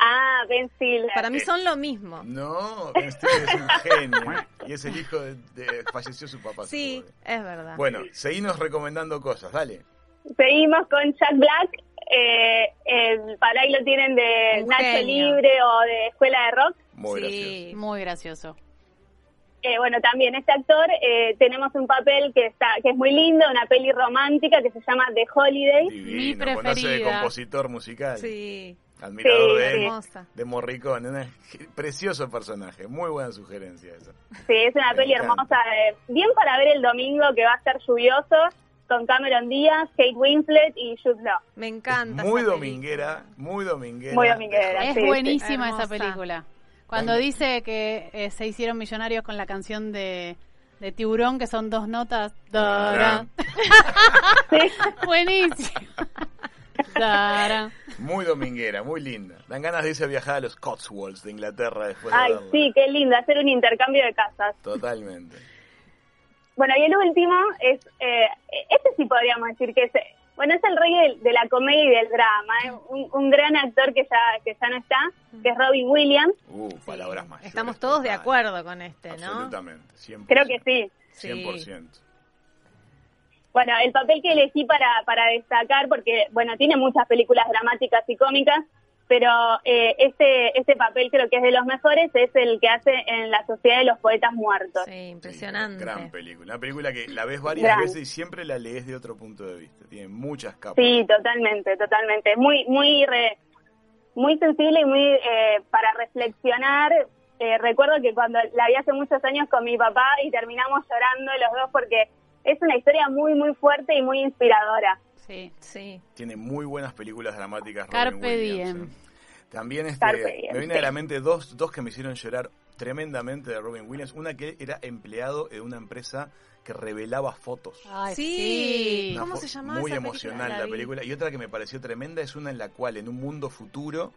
Ah, Ben Stiller. Para mí son lo mismo. No, Ben Stiller es un genio. Y es el hijo de, de- falleció su papá. Sí, es verdad. Bueno, seguimos recomendando cosas, dale. Seguimos con Jack Black. Eh, el, para ahí lo tienen de Un Nacho genio. Libre o de Escuela de Rock. Muy sí. Muy gracioso. Eh, bueno, también este actor eh, tenemos un papel que está que es muy lindo, una peli romántica que se llama The Holiday. Divino, Mi conoce de preferida. compositor musical. Sí. Admirador Sí, de, sí. De Morricone. un precioso personaje. Muy buena sugerencia esa. Sí, es una Me peli encanta. hermosa, eh, bien para ver el domingo que va a estar lluvioso, con Cameron Díaz, Kate Winslet y Jude Law. Me encanta. Muy esa dominguera, muy dominguera. Muy dominguera. Es sí, sí. buenísima esa película. Cuando Bueno. dice que eh, se hicieron millonarios con la canción de, de Tiburón, que son dos notas. Dará. <laughs> Buenísimo. Muy dominguera, muy linda. Dan ganas de irse a viajar a los Cotswolds de Inglaterra después de Ay, sí, qué lindo, hacer un intercambio de casas. Totalmente. Bueno, y el último es, eh, este sí podríamos decir que es, bueno, es el rey del- de, la comedia y del drama, ¿eh? un, un gran actor que ya, que ya no está, que es Robin Williams. Uh, palabras. Estamos todos de acuerdo con este, ¿no? Absolutamente. 100%. Creo que sí. Sí. 100%. Bueno, el papel que elegí para, para destacar, porque, bueno, tiene muchas películas dramáticas y cómicas, pero eh, este, este papel creo que es de los mejores, es el que hace en La Sociedad de los Poetas Muertos. Sí, impresionante. Gran película. Una película que la ves varias Gran. veces y siempre la lees de otro punto de vista. Tiene muchas capas. Sí, totalmente, totalmente. Muy, muy, re- muy sensible y muy eh, para reflexionar. Eh, recuerdo que cuando la vi hace muchos años con mi papá y terminamos llorando los dos porque es una historia muy, muy fuerte y muy inspiradora. Sí. Sí. Tiene muy buenas películas dramáticas. Robin Carpe Williams, diem. ¿eh? También este, Carpe diem, me viene sí. a la mente dos, dos que me hicieron llorar tremendamente de Robin Williams. Una que era empleado de una empresa que revelaba fotos. Ay, Sí. Una ¿Cómo fo- se llamaba Muy esa película? emocional La película. Y otra que me pareció tremenda es una en la cual en un mundo futuro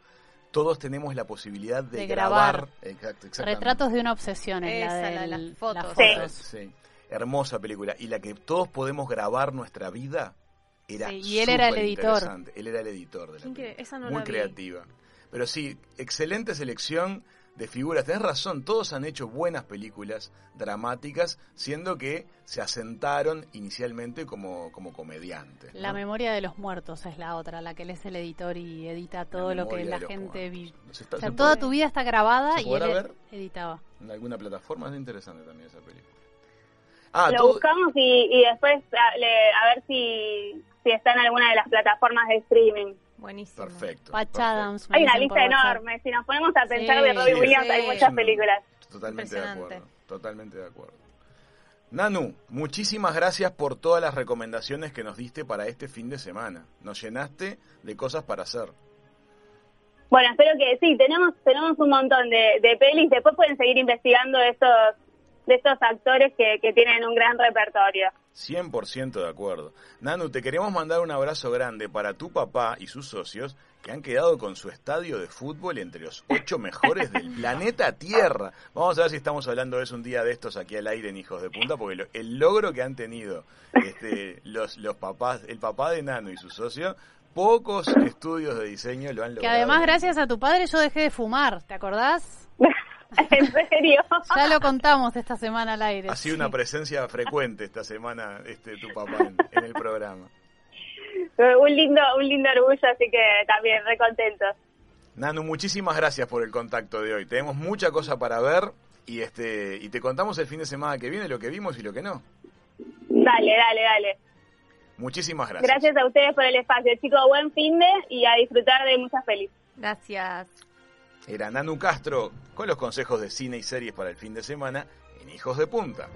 todos tenemos la posibilidad de, De grabar. grabar. Exacto, exactamente. Retratos de una obsesión es Esa, la la de las fotos. las Sí. fotos. Sí. Hermosa película. Y la que todos podemos grabar nuestra vida era Sí, y él era el editor. interesante. Él era el editor de la película. esa no Muy la creativa. Pero sí, excelente selección de figuras. Tenés razón, todos han hecho buenas películas dramáticas, siendo que se asentaron inicialmente como, como comediantes. ¿no? La memoria de los muertos es la otra, la que él es el editor y edita todo lo que la gente muertos. vi. Se O sea, se toda puede- tu vida está grabada ¿Se y él ver? editaba. En alguna plataforma es interesante también esa película. Ah, Lo todo- buscamos y, y después a, le- a ver si, si está en alguna de las plataformas de streaming. Buenísimo. Perfecto. Patch. Adams. Hay una lista enorme. Si nos ponemos a pensar Sí. de Robin Sí, Williams, sí. hay muchas películas. Totalmente de acuerdo. Totalmente de acuerdo. Nanu, muchísimas gracias por todas las recomendaciones que nos diste para este fin de semana. Nos llenaste de cosas para hacer. Bueno, espero que sí, tenemos tenemos un montón de, de pelis. Después pueden seguir investigando de estos, de estos actores que, que tienen un gran repertorio. 100% de acuerdo. Nanu, te queremos mandar un abrazo grande para tu papá y sus socios que han quedado con su estadio de fútbol entre los ocho mejores del <laughs> planeta Tierra. Vamos a ver si estamos hablando de eso un día de estos aquí al aire en Hijos de Punta, porque lo- el logro que han tenido este, <laughs> los, los papás, el papá de Nano y su socio, pocos estudios de diseño lo han Que logrado. además, gracias a tu padre, yo dejé de fumar, ¿te acordás? <laughs> <laughs> ¿En serio? Ya lo contamos esta semana al aire. Ha sido sí. una presencia frecuente esta semana este tu papá en, en el programa. un lindo un lindo orgullo, así que también re contentos. Nanu, muchísimas gracias por el contacto de hoy. Tenemos mucha cosa para ver y este y te contamos el fin de semana que viene lo que vimos y lo que no. Dale, dale, dale. Muchísimas gracias. Gracias a ustedes por el espacio, chicos. Buen fin de y a disfrutar de muchas pelis. Gracias. Era Nanu Castro con los consejos de cine y series para el fin de semana en Hijos de Punta.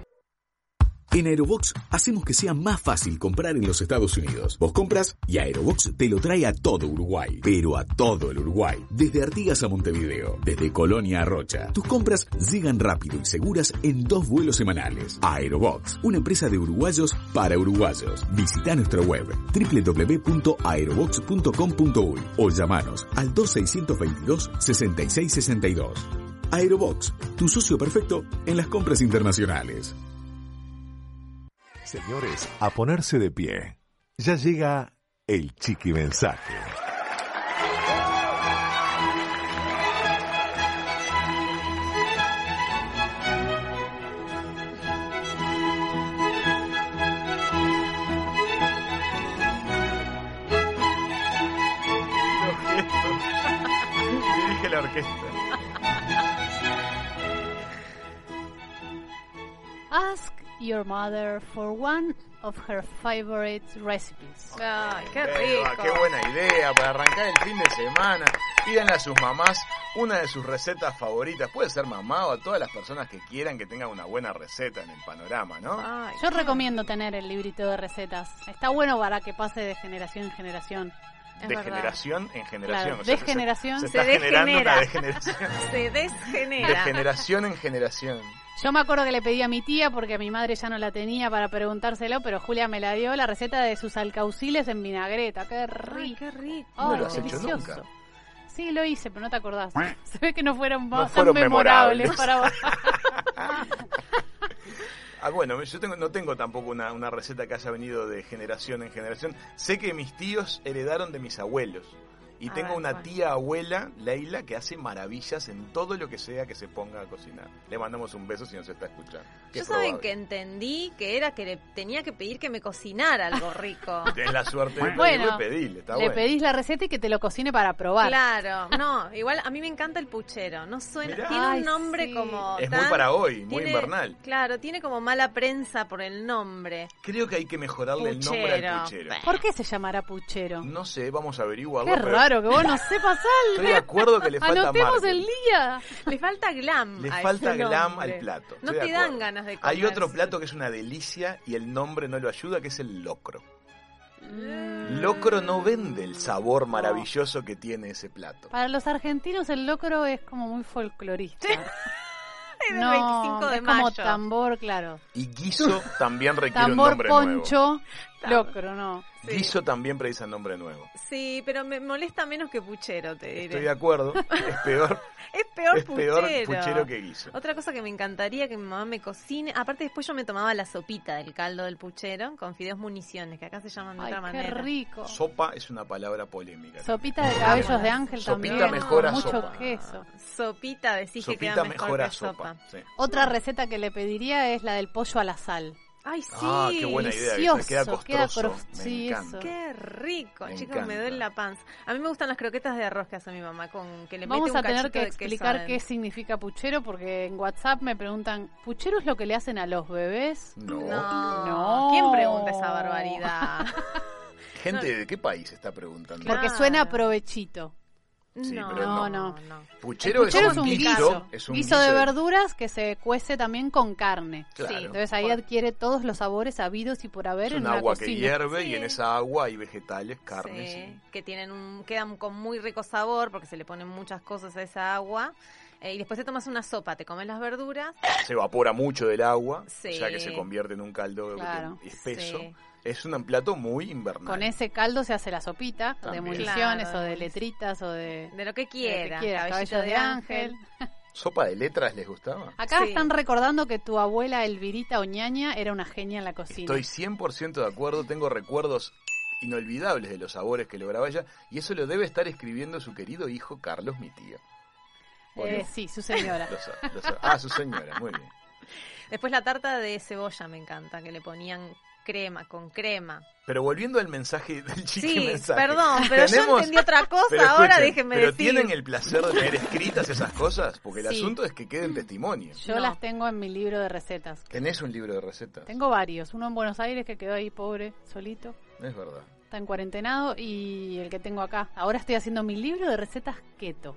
En Aerobox hacemos que sea más fácil comprar en los Estados Unidos. Vos compras y Aerobox te lo trae a todo Uruguay. Pero a todo el Uruguay. Desde Artigas a Montevideo. Desde Colonia a Rocha. Tus compras llegan rápido y seguras en dos vuelos semanales. Aerobox, una empresa de uruguayos para uruguayos. Visita nuestra web www.aerobox.com.uy o llamanos al 2622-6662. Aerobox, tu socio perfecto en las compras internacionales. Señores, a ponerse de pie. Ya llega el chiqui mensaje. <laughs> la orquesta. Ask your mother for one of her favorite recipes. Ay, qué rico. qué buena idea para arrancar el fin de semana. Pídanle a sus mamás una de sus recetas favoritas. Puede ser mamá o a todas las personas que quieran que tengan una buena receta en el panorama, ¿no? Ay, Yo recomiendo tener el librito de recetas. Está bueno para que pase de generación en generación. Es de verdad. generación en generación. Claro, O sea, de se- generación se, se está generando degenera. una degeneración. <laughs> Se De desgenera. generación en generación. Yo me acuerdo que le pedí a mi tía, porque a mi madre ya no la tenía para preguntárselo, pero Julia me la dio, la receta de sus alcauciles en vinagreta. ¡Qué Ay, rico! qué rico. No Ay, lo has hecho delicioso. nunca. Sí, lo hice, pero no te acordás. <laughs> <laughs> Se ve que no fueron, No tan fueron memorables memorables. para vos. Ah, bueno, yo tengo, no tengo tampoco una, una receta que haya venido de generación en generación. Sé que mis tíos heredaron de mis abuelos. Y tengo una tía abuela, Leila, que hace maravillas en todo lo que sea que se ponga a cocinar. Le mandamos un beso si nos está escuchando. Yo es saben probable. que entendí que era que le tenía que pedir que me cocinara algo rico. <laughs> Tenés la suerte de Bueno, pedirle, pedile, está Le bueno. pedís la receta y que te lo cocine para probar. Claro, no, <laughs> igual a mí me encanta el puchero, no suena, Mirá. tiene Ay, un nombre sí. como Es muy para hoy, muy tiene- invernal. Claro, tiene como mala prensa por el nombre. Creo que hay que mejorarle el nombre al Puchero. ¿Por qué se llamará puchero? No sé, vamos a averiguarlo. Qué pero raro que vos no sepas Estoy de algo. acuerdo que le <laughs> falta Anotemos marketing. el día. Le falta glam. Le a falta ese glam nombre. al plato. No estoy te dan ganas de Hay comer. otro plato que es una delicia y el nombre no lo ayuda, que es el locro. Mm. Locro no vende el sabor maravilloso que tiene ese plato. Para los argentinos el locro es como muy folclorista. <laughs> Es el no, 25 de es como tambor, claro. Y guiso también requiere un Tambor nombre nuevo. Locro, no. Sí. Guiso también precisa nombre nuevo. Sí, pero me molesta menos que puchero, te diré. Estoy de acuerdo. Es peor, <laughs> Es peor es puchero. peor puchero que guiso. Otra cosa que me encantaría que mi mamá me cocine, aparte después yo me tomaba la sopita del caldo del puchero con fideos municiones, que acá se llaman de Ay, otra qué manera. rico. Sopa es una palabra polémica. Sopita de cabellos de ángel Sopita también, mejora con mucho sopa. queso. Sopita, decís que Sopita queda mejor mejora que sopa. sí. Otra receta que le pediría es la del pollo a la sal. Ay, sí. Ah, qué buena idea. Queda queda costroso. cros- Me sí, encanta. eso. Qué rico, Me chicos, me duele la panza. A mí me gustan las croquetas de arroz que hace mi mamá con que le Vamos mete un a tener que explicar qué significa puchero porque en WhatsApp me preguntan, ¿puchero es lo que le hacen a los bebés? No. No, No. ¿Quién pregunta esa barbaridad? <laughs> Gente, ¿de qué país está preguntando? Claro. Porque suena a provechito. Sí, no, pero no. no, Puchero, Puchero es un guiso. Es un guiso de verduras que se cuece también con carne. Claro. Sí. Entonces ahí adquiere todos los sabores habidos y por haber Es en un una agua que hierve y en esa agua hay vegetales, carnes. Sí, que tienen un, quedan con muy rico sabor porque se le ponen muchas cosas a esa agua. Eh, y después te tomas una sopa, te comes las verduras. Se evapora mucho del agua, Sí. ya que se convierte en un caldo Claro. espeso. Es un plato muy invernal. Con ese caldo se hace la sopita de municiones Claro, o de de letritas o de, De lo que de lo que cabellos de ángel. ¿Sopa de letras les gustaba? Acá Sí. están recordando que tu abuela Elvirita Oñaña era una genia en la cocina. Estoy 100% de acuerdo, tengo recuerdos inolvidables de los sabores que lograba ella y eso lo debe estar escribiendo su querido hijo Carlos, mi tío. ¿O Eh, sí, su señora. <laughs> Lo lo ah, su señora, muy bien. Después la tarta de cebolla me encanta, que le ponían crema, con crema. Pero volviendo al mensaje del chique Sí, mensaje. perdón, pero yo entendí otra cosa, Pero ahora escuchen, déjenme pero decir. tienen el placer de tener escritas esas cosas, porque el Sí. asunto es que queden testimonios. Yo No. las tengo en mi libro de recetas. Tenés un libro de recetas. Tengo varios. Uno en Buenos Aires que quedó ahí pobre, solito. Es verdad. Está en cuarentenado. Y el que tengo acá. Ahora estoy haciendo mi libro de recetas keto.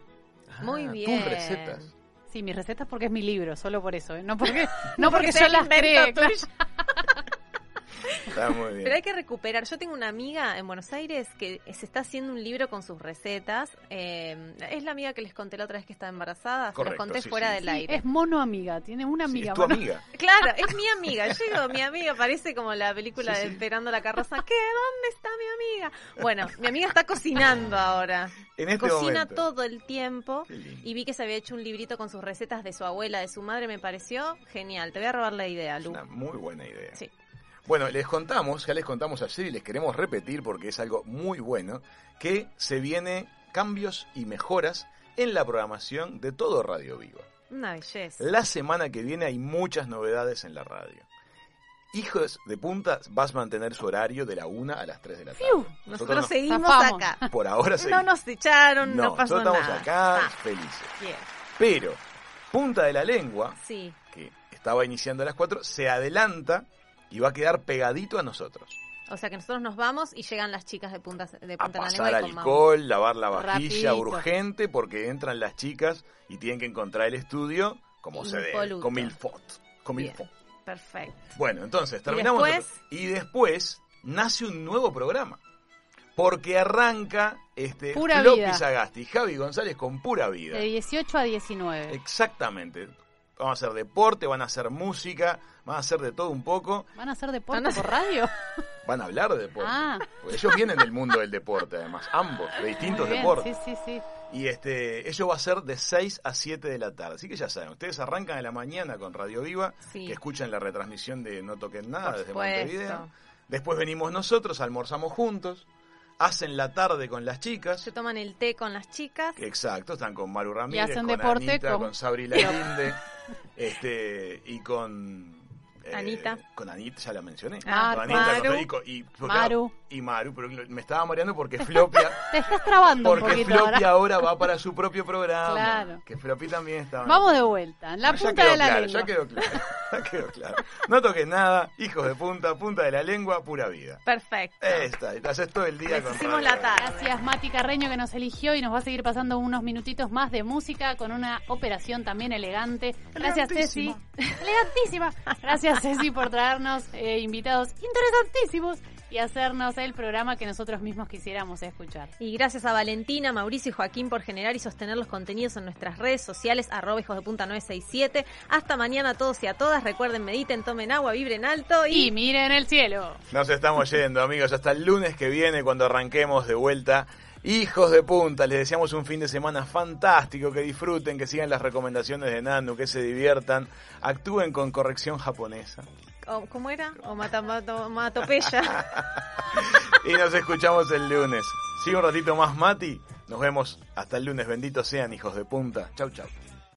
Muy Ah, bien. Tus recetas. Sí, mis recetas porque es mi libro, solo por eso. ¿eh? No porque, <laughs> no porque, porque yo las claro. Está muy bien. Pero hay que recuperar. Yo tengo una amiga en Buenos Aires que se está haciendo un libro con sus recetas. Eh, es la amiga que les conté la otra vez que estaba embarazada. Se Correcto, los conté sí, fuera sí. del Sí, aire. es mono amiga. Tiene una Sí, amiga. es tu mono- amiga. <laughs> Claro, es mi amiga. Yo digo, mi amiga parece como la película Sí, de sí. Esperando la carroza. ¿Qué? ¿Dónde está mi amiga? Bueno, mi amiga está cocinando ahora. En este Cocina momento. todo el tiempo. Y vi que se había hecho un librito con sus recetas de su abuela, de su madre. Me pareció genial. Te voy a robar la idea, Es Lu. una muy buena idea. Sí. Bueno, les contamos, ya les contamos ayer y les queremos repetir porque es algo muy bueno, que se viene cambios y mejoras en la programación de todo Radio Viva. Una belleza. La semana que viene hay muchas novedades en la radio. Hijos de Punta vas a mantener su horario de la 1 a las 3 de la tarde. Fiu, nosotros nos- seguimos acá. por ahora No seguimos. nos echaron, no, pasó nosotros nada. estamos acá Ah, felices. Pero Punta de la Lengua, Sí. que estaba iniciando a las 4, se adelanta y va a quedar pegadito a nosotros. O sea que nosotros nos vamos y llegan las chicas de Punta, de A punta la Lengua pasar Mau. alcohol, lavar la vajilla Rapidito. urgente porque entran las chicas y tienen que encontrar el estudio como se debe, Impoluto. con mil fotos. Con mil Bien. fotos. Perfecto. Bueno, entonces terminamos. después? Y después nace un nuevo programa. Porque arranca este Pura Floppy vida. Sagasti y Javi González con pura vida. De 18 a 19. Exactamente. Vamos a hacer deporte, van a hacer música, van a hacer de todo un poco. ¿Van a hacer deporte Van a- por radio? <laughs> Van a hablar de deporte. Ah. Porque ellos vienen del mundo del deporte, además, ambos, de distintos Muy bien, deportes. Sí, sí, sí. Y este, ello va a ser de 6 a 7 de la tarde. Así que ya saben, ustedes arrancan en la mañana con Radio Viva, Sí. que escuchan la retransmisión de No Toquen Nada Por desde supuesto. Montevideo. Después venimos nosotros, almorzamos juntos, hacen la tarde con las chicas. Se toman el té con las chicas. Exacto, están con Maru Ramírez, hacen con deporte Anita, con- con Sabri Lalinde, <laughs> este, y con... eh, Anita. Con Anita, ya la mencioné. Ah, Con Anita, Maru. con Federico, y, porque- Maru. Y Maru, pero me estaba mareando porque Flopia... <laughs> Te estás trabando un Porque Floppy ahora. va para su propio programa. Claro. Que Floppy también está. Vamos de vuelta. La Ya punta quedó de la claro, lengua. Ya quedó claro. <laughs> Ya quedó claro. No toques nada, hijos de punta, punta de la lengua, pura vida. Perfecto. Esta, y te haces todo el día Les con hicimos la tarde. Gracias Mati Carreño que nos eligió y nos va a seguir pasando unos minutitos más de música con una operación también elegante. Gracias Ceci. Elegantísima. <laughs> Gracias Ceci por traernos eh, invitados interesantísimos y hacernos el programa que nosotros mismos quisiéramos escuchar. Y gracias a Valentina, Mauricio y Joaquín por generar y sostener los contenidos en nuestras redes sociales, arroba hijos de punta 967. Hasta mañana a todos y a todas. Recuerden, mediten, tomen agua, vibren alto y... Y miren el cielo. Nos estamos yendo, amigos. Hasta el lunes que viene, cuando arranquemos de vuelta. Hijos de punta, les deseamos un fin de semana fantástico, que disfruten, que sigan las recomendaciones de Nanu, que se diviertan, actúen con corrección japonesa. o- ¿Cómo era? O matopeya. <laughs> Y nos escuchamos el lunes. Sigue un ratito más, Mati. Nos vemos hasta el lunes. Benditos sean, hijos de punta. Chau, chau.